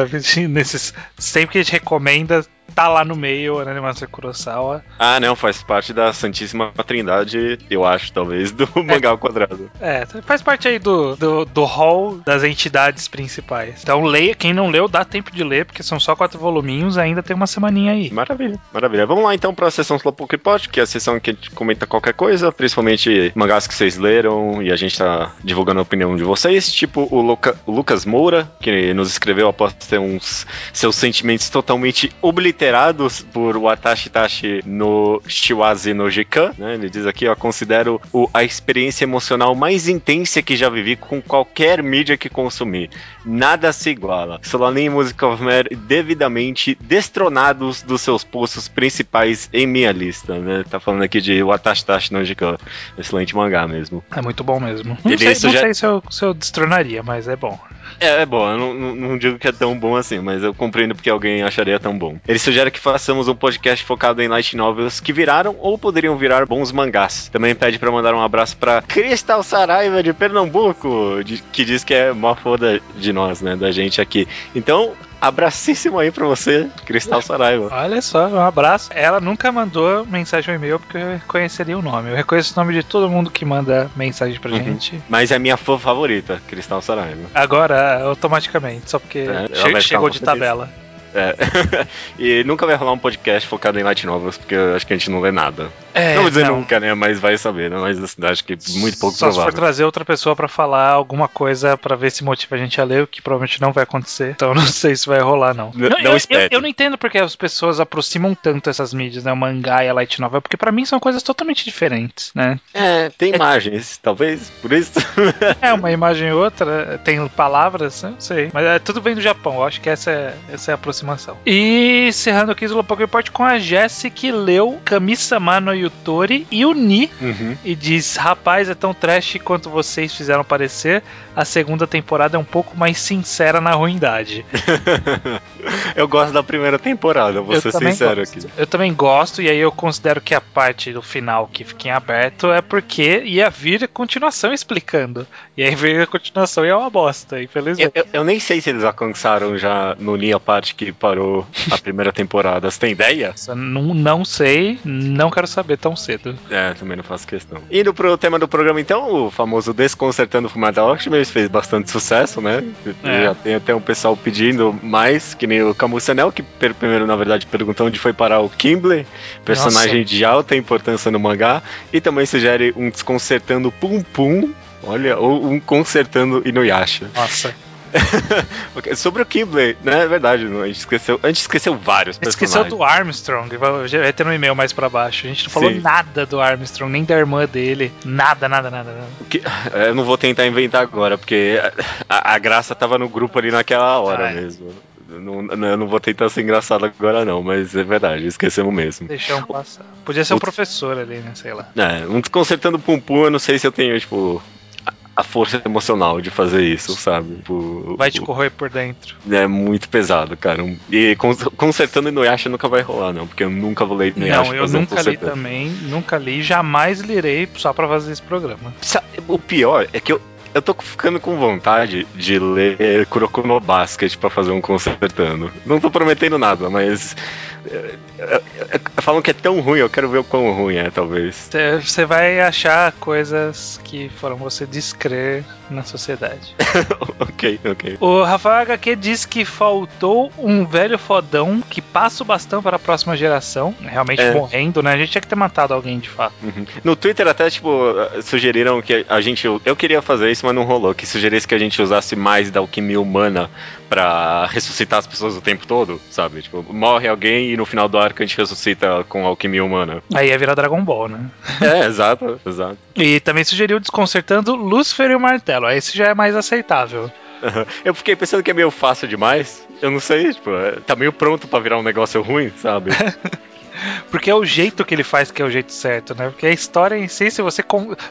nesses sempre que a gente recomenda tá lá no meio, né, Master Kurosawa. Ah, não, faz parte da Santíssima Trindade, eu acho, talvez, do é, mangá ao quadrado. É, faz parte aí do, do, do hall das entidades principais. Então leia, quem não leu, dá tempo de ler, porque são só quatro voluminhos, ainda tem uma semaninha aí. Maravilha, maravilha. Vamos lá então pra sessão Slowpoke Report, que é a sessão que a gente comenta qualquer coisa, principalmente mangás que vocês leram e a gente tá divulgando a opinião de vocês, tipo o, Luca, o Lucas Moura, que nos escreveu após ter uns seus sentimentos totalmente obliterados liderados por Watashi Tashi no Shiwazi no Jikan, né? Ele diz aqui, ó, considero o, a experiência emocional mais intensa que já vivi com qualquer mídia que consumi. Nada se iguala. Solanin e Music of Mary devidamente destronados dos seus postos principais em minha lista, né? Tá falando aqui de Watashi Tashi no Jikan. Excelente mangá mesmo. É muito bom mesmo. Não, sei, não sei se eu, se eu destronaria, mas é bom. É, é bom, eu não, não, digo que é tão bom assim, mas eu compreendo porque alguém acharia tão bom. Ele sugere que façamos um podcast focado em light novels que viraram ou poderiam virar bons mangás. Também pede para mandar um abraço para Cristal Saraiva de Pernambuco, de, que diz que é mó foda de nós, né, da gente aqui. Então, Abracíssimo aí pra você, Cristal Saraiva. Olha só, um abraço. Ela nunca mandou mensagem ou e-mail porque eu reconheceria o nome. Eu reconheço o nome de todo mundo que manda mensagem pra uhum. gente. Mas é minha fã favorita, Cristal Saraiva. Agora, automaticamente, só porque é, chegou de tabela. É. e nunca vai rolar um podcast focado em light novels, porque eu acho que a gente não lê nada. É, não vou dizer não. nunca, né? Mas vai saber, né? Mas assim, acho que muito pouco Só provável. se for trazer outra pessoa para falar alguma coisa para ver se motiva a gente a ler, o que provavelmente não vai acontecer. Então não sei se vai rolar, não. N não, eu, eu, eu, não entendo porque as pessoas aproximam tanto essas mídias, né? O mangá e a light novel, porque para mim são coisas totalmente diferentes, né? É, tem é... imagens, talvez, por isso. é, uma imagem e outra, tem palavras, não sei. Mas é, tudo vem do Japão, eu acho que essa é, essa é a aproximação. E encerrando aqui o Report com a Jessie que leu Kami-sama no Yutori e o Ni uhum. e diz: Rapaz, é tão trash quanto vocês fizeram parecer. A segunda temporada é um pouco mais sincera na ruindade. eu gosto da primeira temporada, vou eu ser sincero gosto. aqui. Eu também gosto, e aí eu considero que a parte do final que fica em aberto é porque ia vir a continuação explicando. E aí veio a continuação e é uma bosta, infelizmente. Eu, eu, eu nem sei se eles alcançaram já no Ni a parte que parou a primeira temporada. Você tem ideia? Não, não sei, não quero saber tão cedo. É, também não faço questão. Indo pro tema do programa, então, o famoso Desconcertando Fumada Optimus fez bastante sucesso, né? É. Já tem até um pessoal pedindo mais, que nem o Camusanel, que primeiro, na verdade, perguntou onde foi parar o Kimble, personagem Nossa. de alta importância no mangá, e também sugere um Desconcertando Pum Pum, Olha, ou um consertando Inuyasha. Nossa. Sobre o Kimble, né? É verdade, a gente esqueceu, a gente esqueceu vários personagens. Esqueceu do Armstrong, vai ter um e-mail mais pra baixo. A gente não falou Sim. nada do Armstrong, nem da irmã dele. Nada, nada, nada. nada. Que, eu não vou tentar inventar agora, porque a, a graça tava no grupo ali naquela hora ah, é. mesmo. Não, não, eu não vou tentar ser engraçado agora, não, mas é verdade, esquecemos mesmo. Deixamos passar. Podia ser o, um professor ali, né? Sei lá. É, um desconcertando Pum Pum, eu não sei se eu tenho, tipo, a força emocional de fazer isso, sabe? Tipo, vai te corroer por dentro. É muito pesado, cara. E consertando Inuyasha nunca vai rolar, não, porque eu nunca vou ler Inuyasha. Não, eu nunca li também, nunca li, jamais lirei só pra fazer esse programa. O pior é que eu, eu tô ficando com vontade de ler Kuroko no Basket pra fazer um consertando. Não tô prometendo nada, mas Falam que é tão ruim, eu quero ver o quão ruim é, talvez. Você vai achar coisas que foram você descrer na sociedade. ok, ok. O Rafael HQ diz que faltou um velho fodão que passa o bastão para a próxima geração, realmente é. morrendo, né? A gente tinha que ter matado alguém de fato. Uhum. No Twitter até, tipo, sugeriram que a gente. Eu queria fazer isso, mas não rolou. Que sugerisse que a gente usasse mais da alquimia humana para ressuscitar as pessoas o tempo todo, sabe? Tipo, morre alguém e no final do arco a gente ressuscita com alquimia humana. Aí ia virar Dragon Ball, né? É, exato, exato. E também sugeriu desconcertando Lúcifer e o Martelo. Esse já é mais aceitável. Eu fiquei pensando que é meio fácil demais. Eu não sei, tipo, é, tá meio pronto para virar um negócio ruim, sabe? Porque é o jeito que ele faz que é o jeito certo, né? Porque a história em si, se você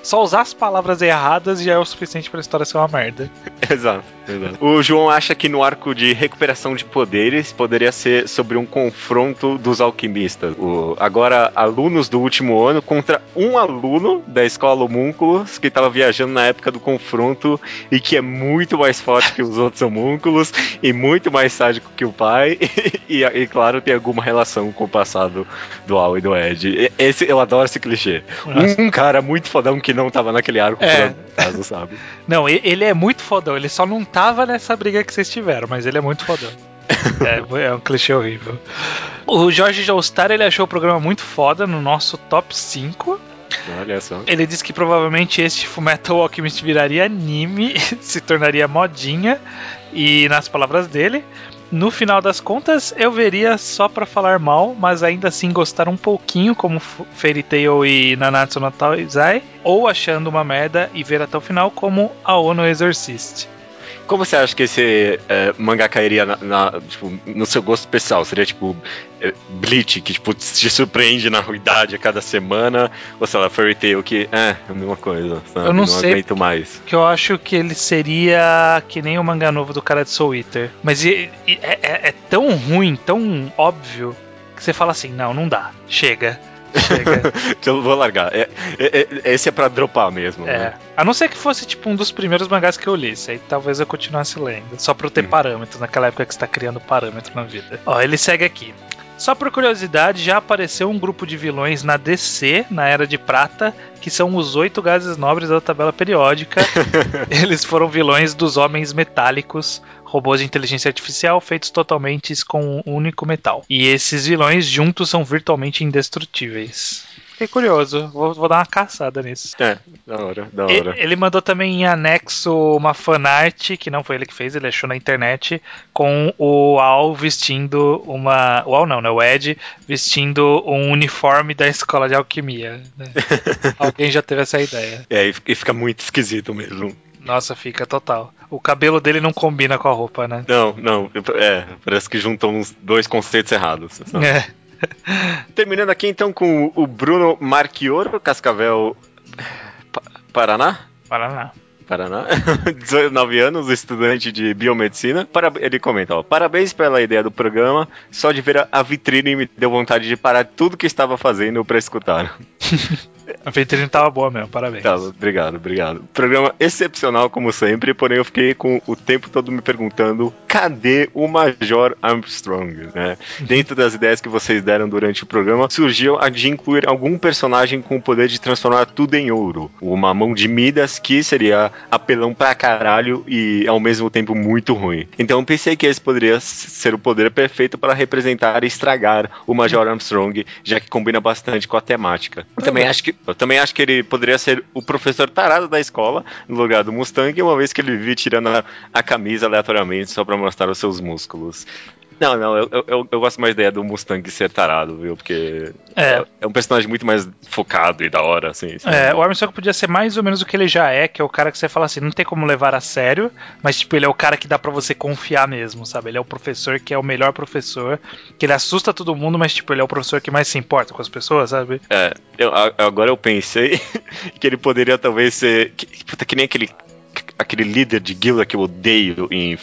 só usar as palavras erradas, já é o suficiente para a história ser uma merda. Exato, exato. O João acha que no arco de recuperação de poderes poderia ser sobre um confronto dos alquimistas. O, agora, alunos do último ano contra um aluno da escola homúnculos que estava viajando na época do confronto e que é muito mais forte que os outros homúnculos e muito mais sádico que o pai. E, e, e claro, tem alguma relação com o passado do Al e do Ed. Esse, eu adoro esse clichê. Nossa. Um cara muito fodão que não tava naquele arco é. caso, sabe? Não, ele é muito fodão, ele só não tava nessa briga que vocês tiveram, mas ele é muito fodão. é, é, um clichê horrível. O Jorge Joestar ele achou o programa muito foda no nosso top 5. Olha só. Ele disse que provavelmente este Fullmetal Alchemist viraria anime, se tornaria modinha, e nas palavras dele, no final das contas, eu veria só para falar mal, mas ainda assim gostar um pouquinho, como Fairy Tail e Nanatsu no Taizai, ou achando uma merda e ver até o final, como a Ono Exorcist. Como você acha que esse é, mangá cairia na, na, tipo, no seu gosto pessoal? Seria tipo é, Bleach, que tipo, te surpreende na ruidade a cada semana? Ou sei lá, Fairy Tail, que é a mesma coisa. Sabe? Eu não, não sei. aguento mais. Que eu acho que ele seria que nem o mangá novo do cara de Soul Eater. Mas é, é, é tão ruim, tão óbvio, que você fala assim: não, não dá, chega. Chega. então vou largar. É, é, é, esse é pra dropar mesmo. É. Né? A não ser que fosse tipo um dos primeiros mangás que eu li. Aí talvez eu continuasse lendo. Só pra eu ter hum. parâmetros naquela época que você tá criando parâmetros na vida. Ó, ele segue aqui. Só por curiosidade, já apareceu um grupo de vilões na DC, na Era de Prata, que são os oito gases nobres da tabela periódica. Eles foram vilões dos Homens Metálicos, robôs de inteligência artificial feitos totalmente com um único metal. E esses vilões juntos são virtualmente indestrutíveis. Fiquei curioso, vou, vou, dar uma caçada nisso. É, da hora, da hora. Ele, ele, mandou também em anexo uma fanart, que não foi ele que fez, ele achou na internet, com o Al vestindo uma. O Al não, né? O Ed vestindo um uniforme da escola de alquimia. Né? Alguém já teve essa ideia. É, e fica muito esquisito mesmo. Nossa, fica total. O cabelo dele não combina com a roupa, né? Não, não. É, parece que juntam uns dois conceitos errados. Sabe? É. Terminando aqui então com o Bruno Marchioro, Cascavel, Paraná? Paraná. Paraná, 19 anos, estudante de biomedicina. Ele comenta: ó, Parabéns pela ideia do programa. Só de ver a vitrine me deu vontade de parar tudo que estava fazendo para escutar. A vitrine tava boa mesmo, parabéns. Tava, obrigado, obrigado. Programa excepcional, como sempre, porém eu fiquei com o tempo todo me perguntando cadê o Major Armstrong, né? Dentro das ideias que vocês deram durante o programa, surgiu a de incluir algum personagem com o poder de transformar tudo em ouro. Uma mão de Midas que seria apelão pra caralho e ao mesmo tempo muito ruim. Então pensei que esse poderia ser o poder perfeito para representar e estragar o Major Armstrong, já que combina bastante com a temática. Eu também acho que eu também acho que ele poderia ser o professor tarado da escola, no lugar do Mustang, uma vez que ele vive tirando a, a camisa aleatoriamente só para mostrar os seus músculos. Não, não, eu, eu, eu, gosto mais da ideia do Mustang ser tarado, viu? Porque é. é um personagem muito mais focado e da hora, assim. É, o Armstrong podia ser mais ou menos o que ele já é, que é o cara que você fala assim, não tem como levar a sério, mas tipo, ele é o cara que dá para você confiar mesmo, sabe? Ele é o professor que é o melhor professor, que ele assusta todo mundo, mas tipo, ele é o professor que mais se importa com as pessoas, sabe? É, eu, agora eu pensei que ele poderia talvez ser. Que, puta, que nem aquele, aquele líder de guilda que eu odeio em é,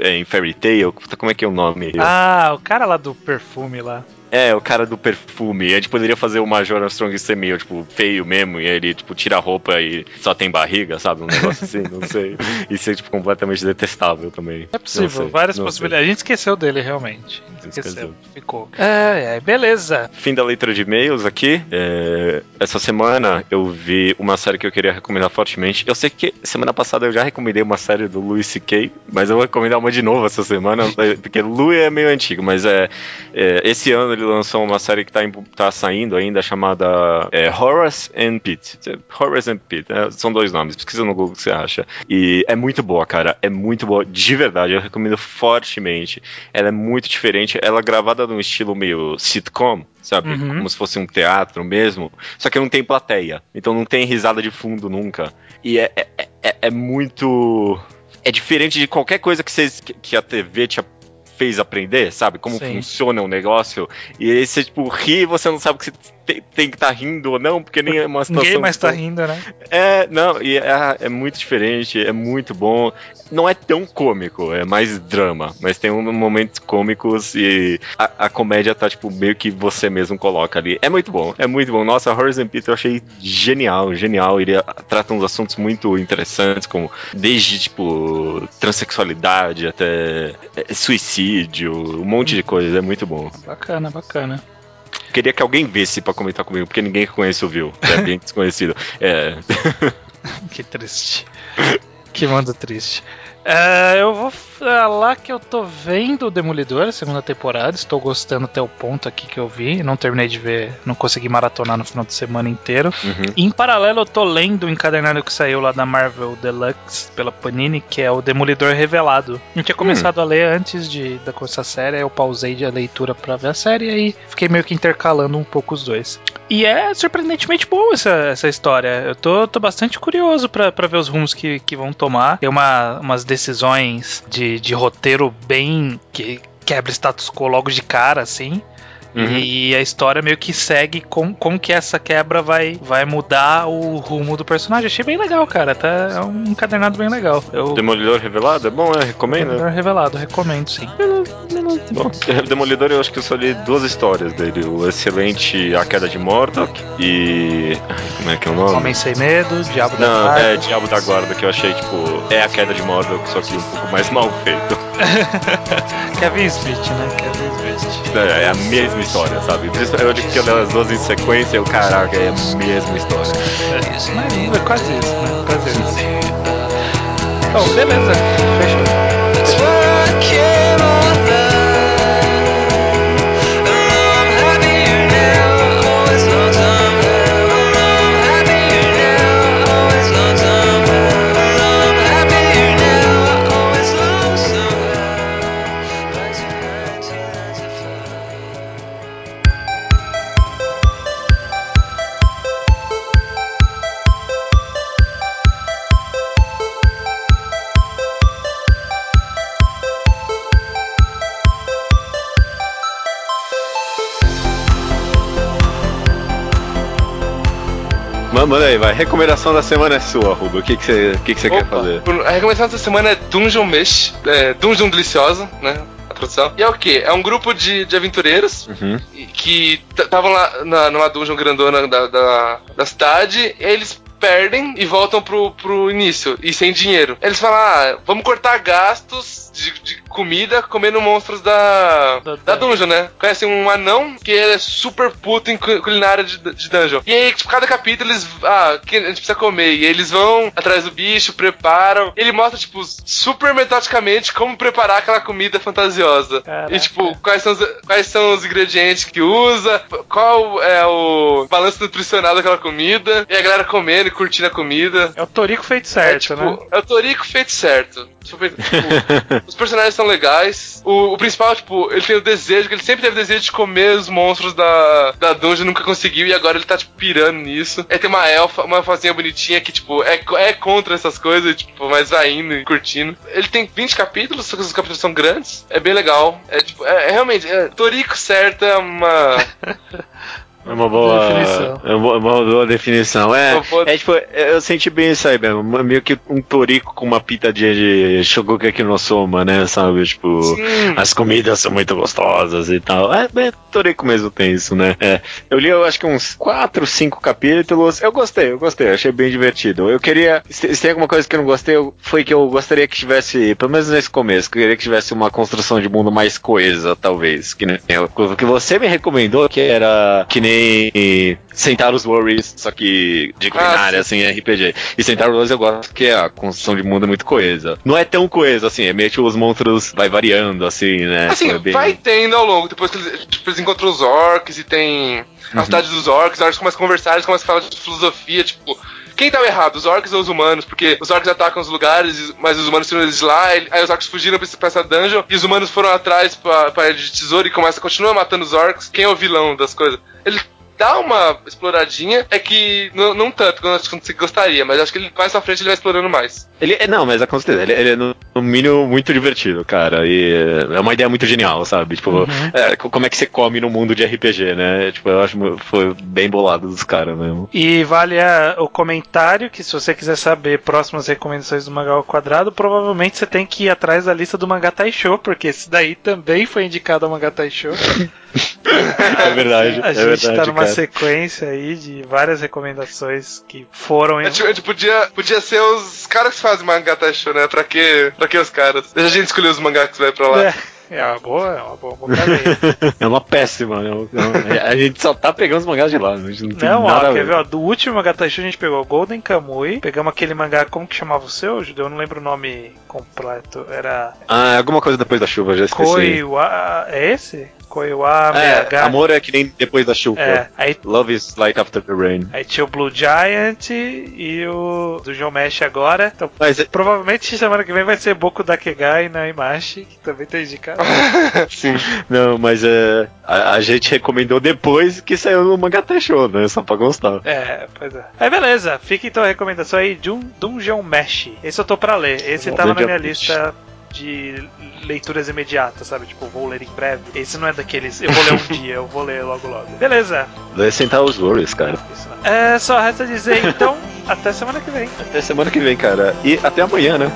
em Fairy Tail. Como é que é o nome? Ah, o cara lá do perfume lá. É, o cara do perfume. A gente poderia fazer o Major Armstrong ser meio, tipo, feio mesmo, e ele, tipo, tira a roupa e só tem barriga, sabe? Um negócio assim, não sei. E ser, tipo, completamente detestável também. É possível, sei, várias possibilidades. Sei. A gente esqueceu dele, realmente. Esqueceu. esqueceu. Ficou. É, é, beleza. Fim da leitura de e-mails aqui. É, essa semana eu vi uma série que eu queria recomendar fortemente. Eu sei que semana passada eu já recomendei uma série do Louis C.K., mas eu vou recomendar uma de novo essa semana, porque Louis é meio antigo, mas é, é esse ano ele lançou uma série que tá, tá saindo ainda, chamada é, Horace and Pete. Horace and Pete, é, são dois nomes, pesquisa no Google o que você acha. E é muito boa, cara, é muito boa, de verdade, eu recomendo fortemente. Ela é muito diferente, ela é gravada num estilo meio sitcom, sabe? Uhum. Como se fosse um teatro mesmo, só que não tem plateia, então não tem risada de fundo nunca. E é, é, é, é muito é diferente de qualquer coisa que, vocês, que a TV te fez aprender, sabe? Como Sim. funciona o um negócio. E aí você, tipo, ri e você não sabe que você tem, tem que estar tá rindo ou não, porque nem é uma situação. Ninguém mais tá rindo, né? É, não, e é, é, muito diferente, é muito bom. Não é tão cômico, é mais drama, mas tem um momentos cômicos e a, a, comédia tá, tipo, meio que você mesmo coloca ali. É muito bom, é muito bom. Nossa, Horizon Pete eu achei genial, genial. Ele trata uns assuntos muito interessantes, como desde, tipo, transexualidade até é, suicídio, um monte de coisas. É muito bom. Bacana, bacana. Queria que alguém visse para comentar comigo, porque ninguém conhece o Viu. É bem desconhecido. É. que triste. Que mundo triste. É, eu vou falar que eu tô vendo o Demolidor, a segunda temporada. Estou gostando até o ponto aqui que eu vi. Não terminei de ver, não consegui maratonar no final de semana inteiro. Uhum. Em paralelo, eu tô lendo o encadernado que saiu lá da Marvel Deluxe pela Panini, que é o Demolidor Revelado. Eu tinha começado hum. a ler antes de da começar a série, eu pausei a leitura para ver a série e aí fiquei meio que intercalando um pouco os dois. E é surpreendentemente boa essa, essa história. Eu tô, tô bastante curioso para ver os rumos que, que vão tomar. Tem uma, umas decisões de, de roteiro bem. que quebra status quo logo de cara, assim. Uhum. E a história meio que segue com, como que essa quebra vai, vai mudar o rumo do personagem. Achei bem legal, cara. Tá, é um encadernado bem legal. Eu... Demolidor Revelado? É bom, é? Recomendo? Demolidor Revelado, recomendo, sim. Bom, Demolidor eu acho que eu só li duas histórias dele. O excelente A Queda de Mordok e... Como é que é o nome? Homem Sem Medo, Diabo da Guarda. Não, é Diabo da Guarda, que eu achei, tipo... É A Queda de Mordok, só que um pouco mais mal feito. Kevin Smith, né? Kevin Smith. É, é a mesma história, sabe? Eu digo que eu leio as duas em sequência e o caraca, é a mesma história. É, mas é quase isso, né? Quase isso. Então, beleza. Fechou. Manda aí, vai. Recomendação da semana é sua, Rubo. O que você que que que quer fazer? A recomendação dessa semana é Dungeon Mesh, é, Dungeon Deliciosa, né? A tradução. E é o quê? É um grupo de, de aventureiros uhum. que estavam lá na, numa dungeon grandona da, da, da cidade. E eles perdem e voltam pro, pro início, e sem dinheiro. Eles falam: ah, vamos cortar gastos de, de comida comendo monstros da, da, da dungeon, né? Conhecem um anão que é super puto em culinária de, de dungeon. E aí, tipo, cada capítulo eles. Ah, que a gente precisa comer. E eles vão atrás do bicho, preparam. ele mostra, tipo, super metodicamente como preparar aquela comida fantasiosa. Caraca. E, tipo, quais são, os, quais são os ingredientes que usa, qual é o balanço nutricional daquela comida. E a galera comendo e curtindo a comida. É o Torico feito certo, é, tipo, né? É o Torico feito certo. Super, tipo, os personagens são legais. O, o, principal, tipo, ele tem o desejo, que ele sempre teve o desejo de comer os monstros da, da dungeon, nunca conseguiu, e agora ele tá, tipo, pirando nisso. Aí tem uma elfa, uma elfazinha bonitinha que, tipo, é, é contra essas coisas, tipo, mas vai indo e curtindo. Ele tem 20 capítulos, só que os capítulos são grandes. É bem legal. É, tipo, é, é realmente, é, Torico certo é uma. É uma boa definição. É uma, uma boa definição. É, é tipo, eu senti bem isso aí mesmo. Meio que um torico com uma pitadinha de Shogokeki no Soma, né? Sabe? Tipo, Sim. as comidas são muito gostosas e tal. É, é, torico mesmo tem isso, né? É. Eu li, eu acho que uns 4, 5 capítulos. Eu gostei, eu gostei, achei bem divertido. Eu queria. Se, se tem alguma coisa que eu não gostei, foi que eu gostaria que tivesse, pelo menos nesse começo, eu queria que tivesse uma construção de mundo mais coesa, talvez. Que, né, o que você me recomendou, que era que nem nem Sentar os Worries, só que de ah, assim, RPG. E Sentar os Worries eu gosto que a construção de mundo é muito coesa. Não é tão coesa, assim, é meio que os monstros vai variando, assim, né? Assim, é bem... vai tendo ao longo, depois que eles, tipo, eles encontram os orcs e tem a uhum. cidade dos orcs, os orcs começam a conversar, eles começam a falar de filosofia, tipo, quem tá errado, os orcs ou os humanos? Porque os orcs atacam os lugares, mas os humanos tiram eles lá, aí os orcs fugiram pra essa dungeon, e os humanos foram atrás pra, pra de tesouro e começam a continuar matando os orcs. Quem é o vilão das coisas? Ele dá uma exploradinha, é que não, não tanto quanto você gostaria, mas acho que ele mais pra frente ele vai explorando mais. Ele, é, não, mas é com certeza, ele, ele é no, no, mínimo muito divertido, cara, e é uma ideia muito genial, sabe? Tipo, uhum. é, como é que você come no mundo de RPG, né? Tipo, eu acho que foi bem bolado dos caras mesmo. E vale a, o comentário que se você quiser saber próximas recomendações do Mangá ao Quadrado, provavelmente você tem que ir atrás da lista do Mangá Taisho, porque esse daí também foi indicado ao Mangá Taisho. é verdade. A é gente verdade, tá numa cara. sequência aí de várias recomendações que foram. A gente, a gente podia, podia ser os caras que fazem mangá taisho, né? Pra que, pra que os caras? Deixa a gente escolher os mangás que vai pra lá. É. É uma boa, é uma boa, boa É uma péssima, né? A gente só tá pegando os mangás de lá. A gente não, tem não nada ó, quer ver, ó, do último mangá Taisho a gente pegou Golden Kamui, pegamos aquele mangá, como que chamava o seu, Judeu? Eu não lembro o nome completo, era... Ah, alguma coisa depois da chuva, já esqueci. Koiwa... É esse? Koiwa é, Amor é que nem depois da chuva. É, aí, Love is light after the rain. Aí tinha o Blue Giant e o do John Mesh agora. Então, Mas, é- provavelmente semana que vem vai ser Boku Dakegai na Imashi, que também tá indicado. Sim. Não, mas é, a, a, gente recomendou depois que saiu no Manga Show, né? Só pra gostar. É, pois é. Aí beleza, fica então a recomendação aí de um Dungeon Mesh. Esse eu tô pra ler. Esse Bom, tava na minha lista de leituras imediatas, sabe? Tipo, vou ler em breve. Esse não é daqueles, eu vou ler um dia, eu vou ler logo logo. Beleza. Lê sentar os Warriors, cara. É, só resta dizer então, até semana que vem. Até semana que vem, cara. E até amanhã, né?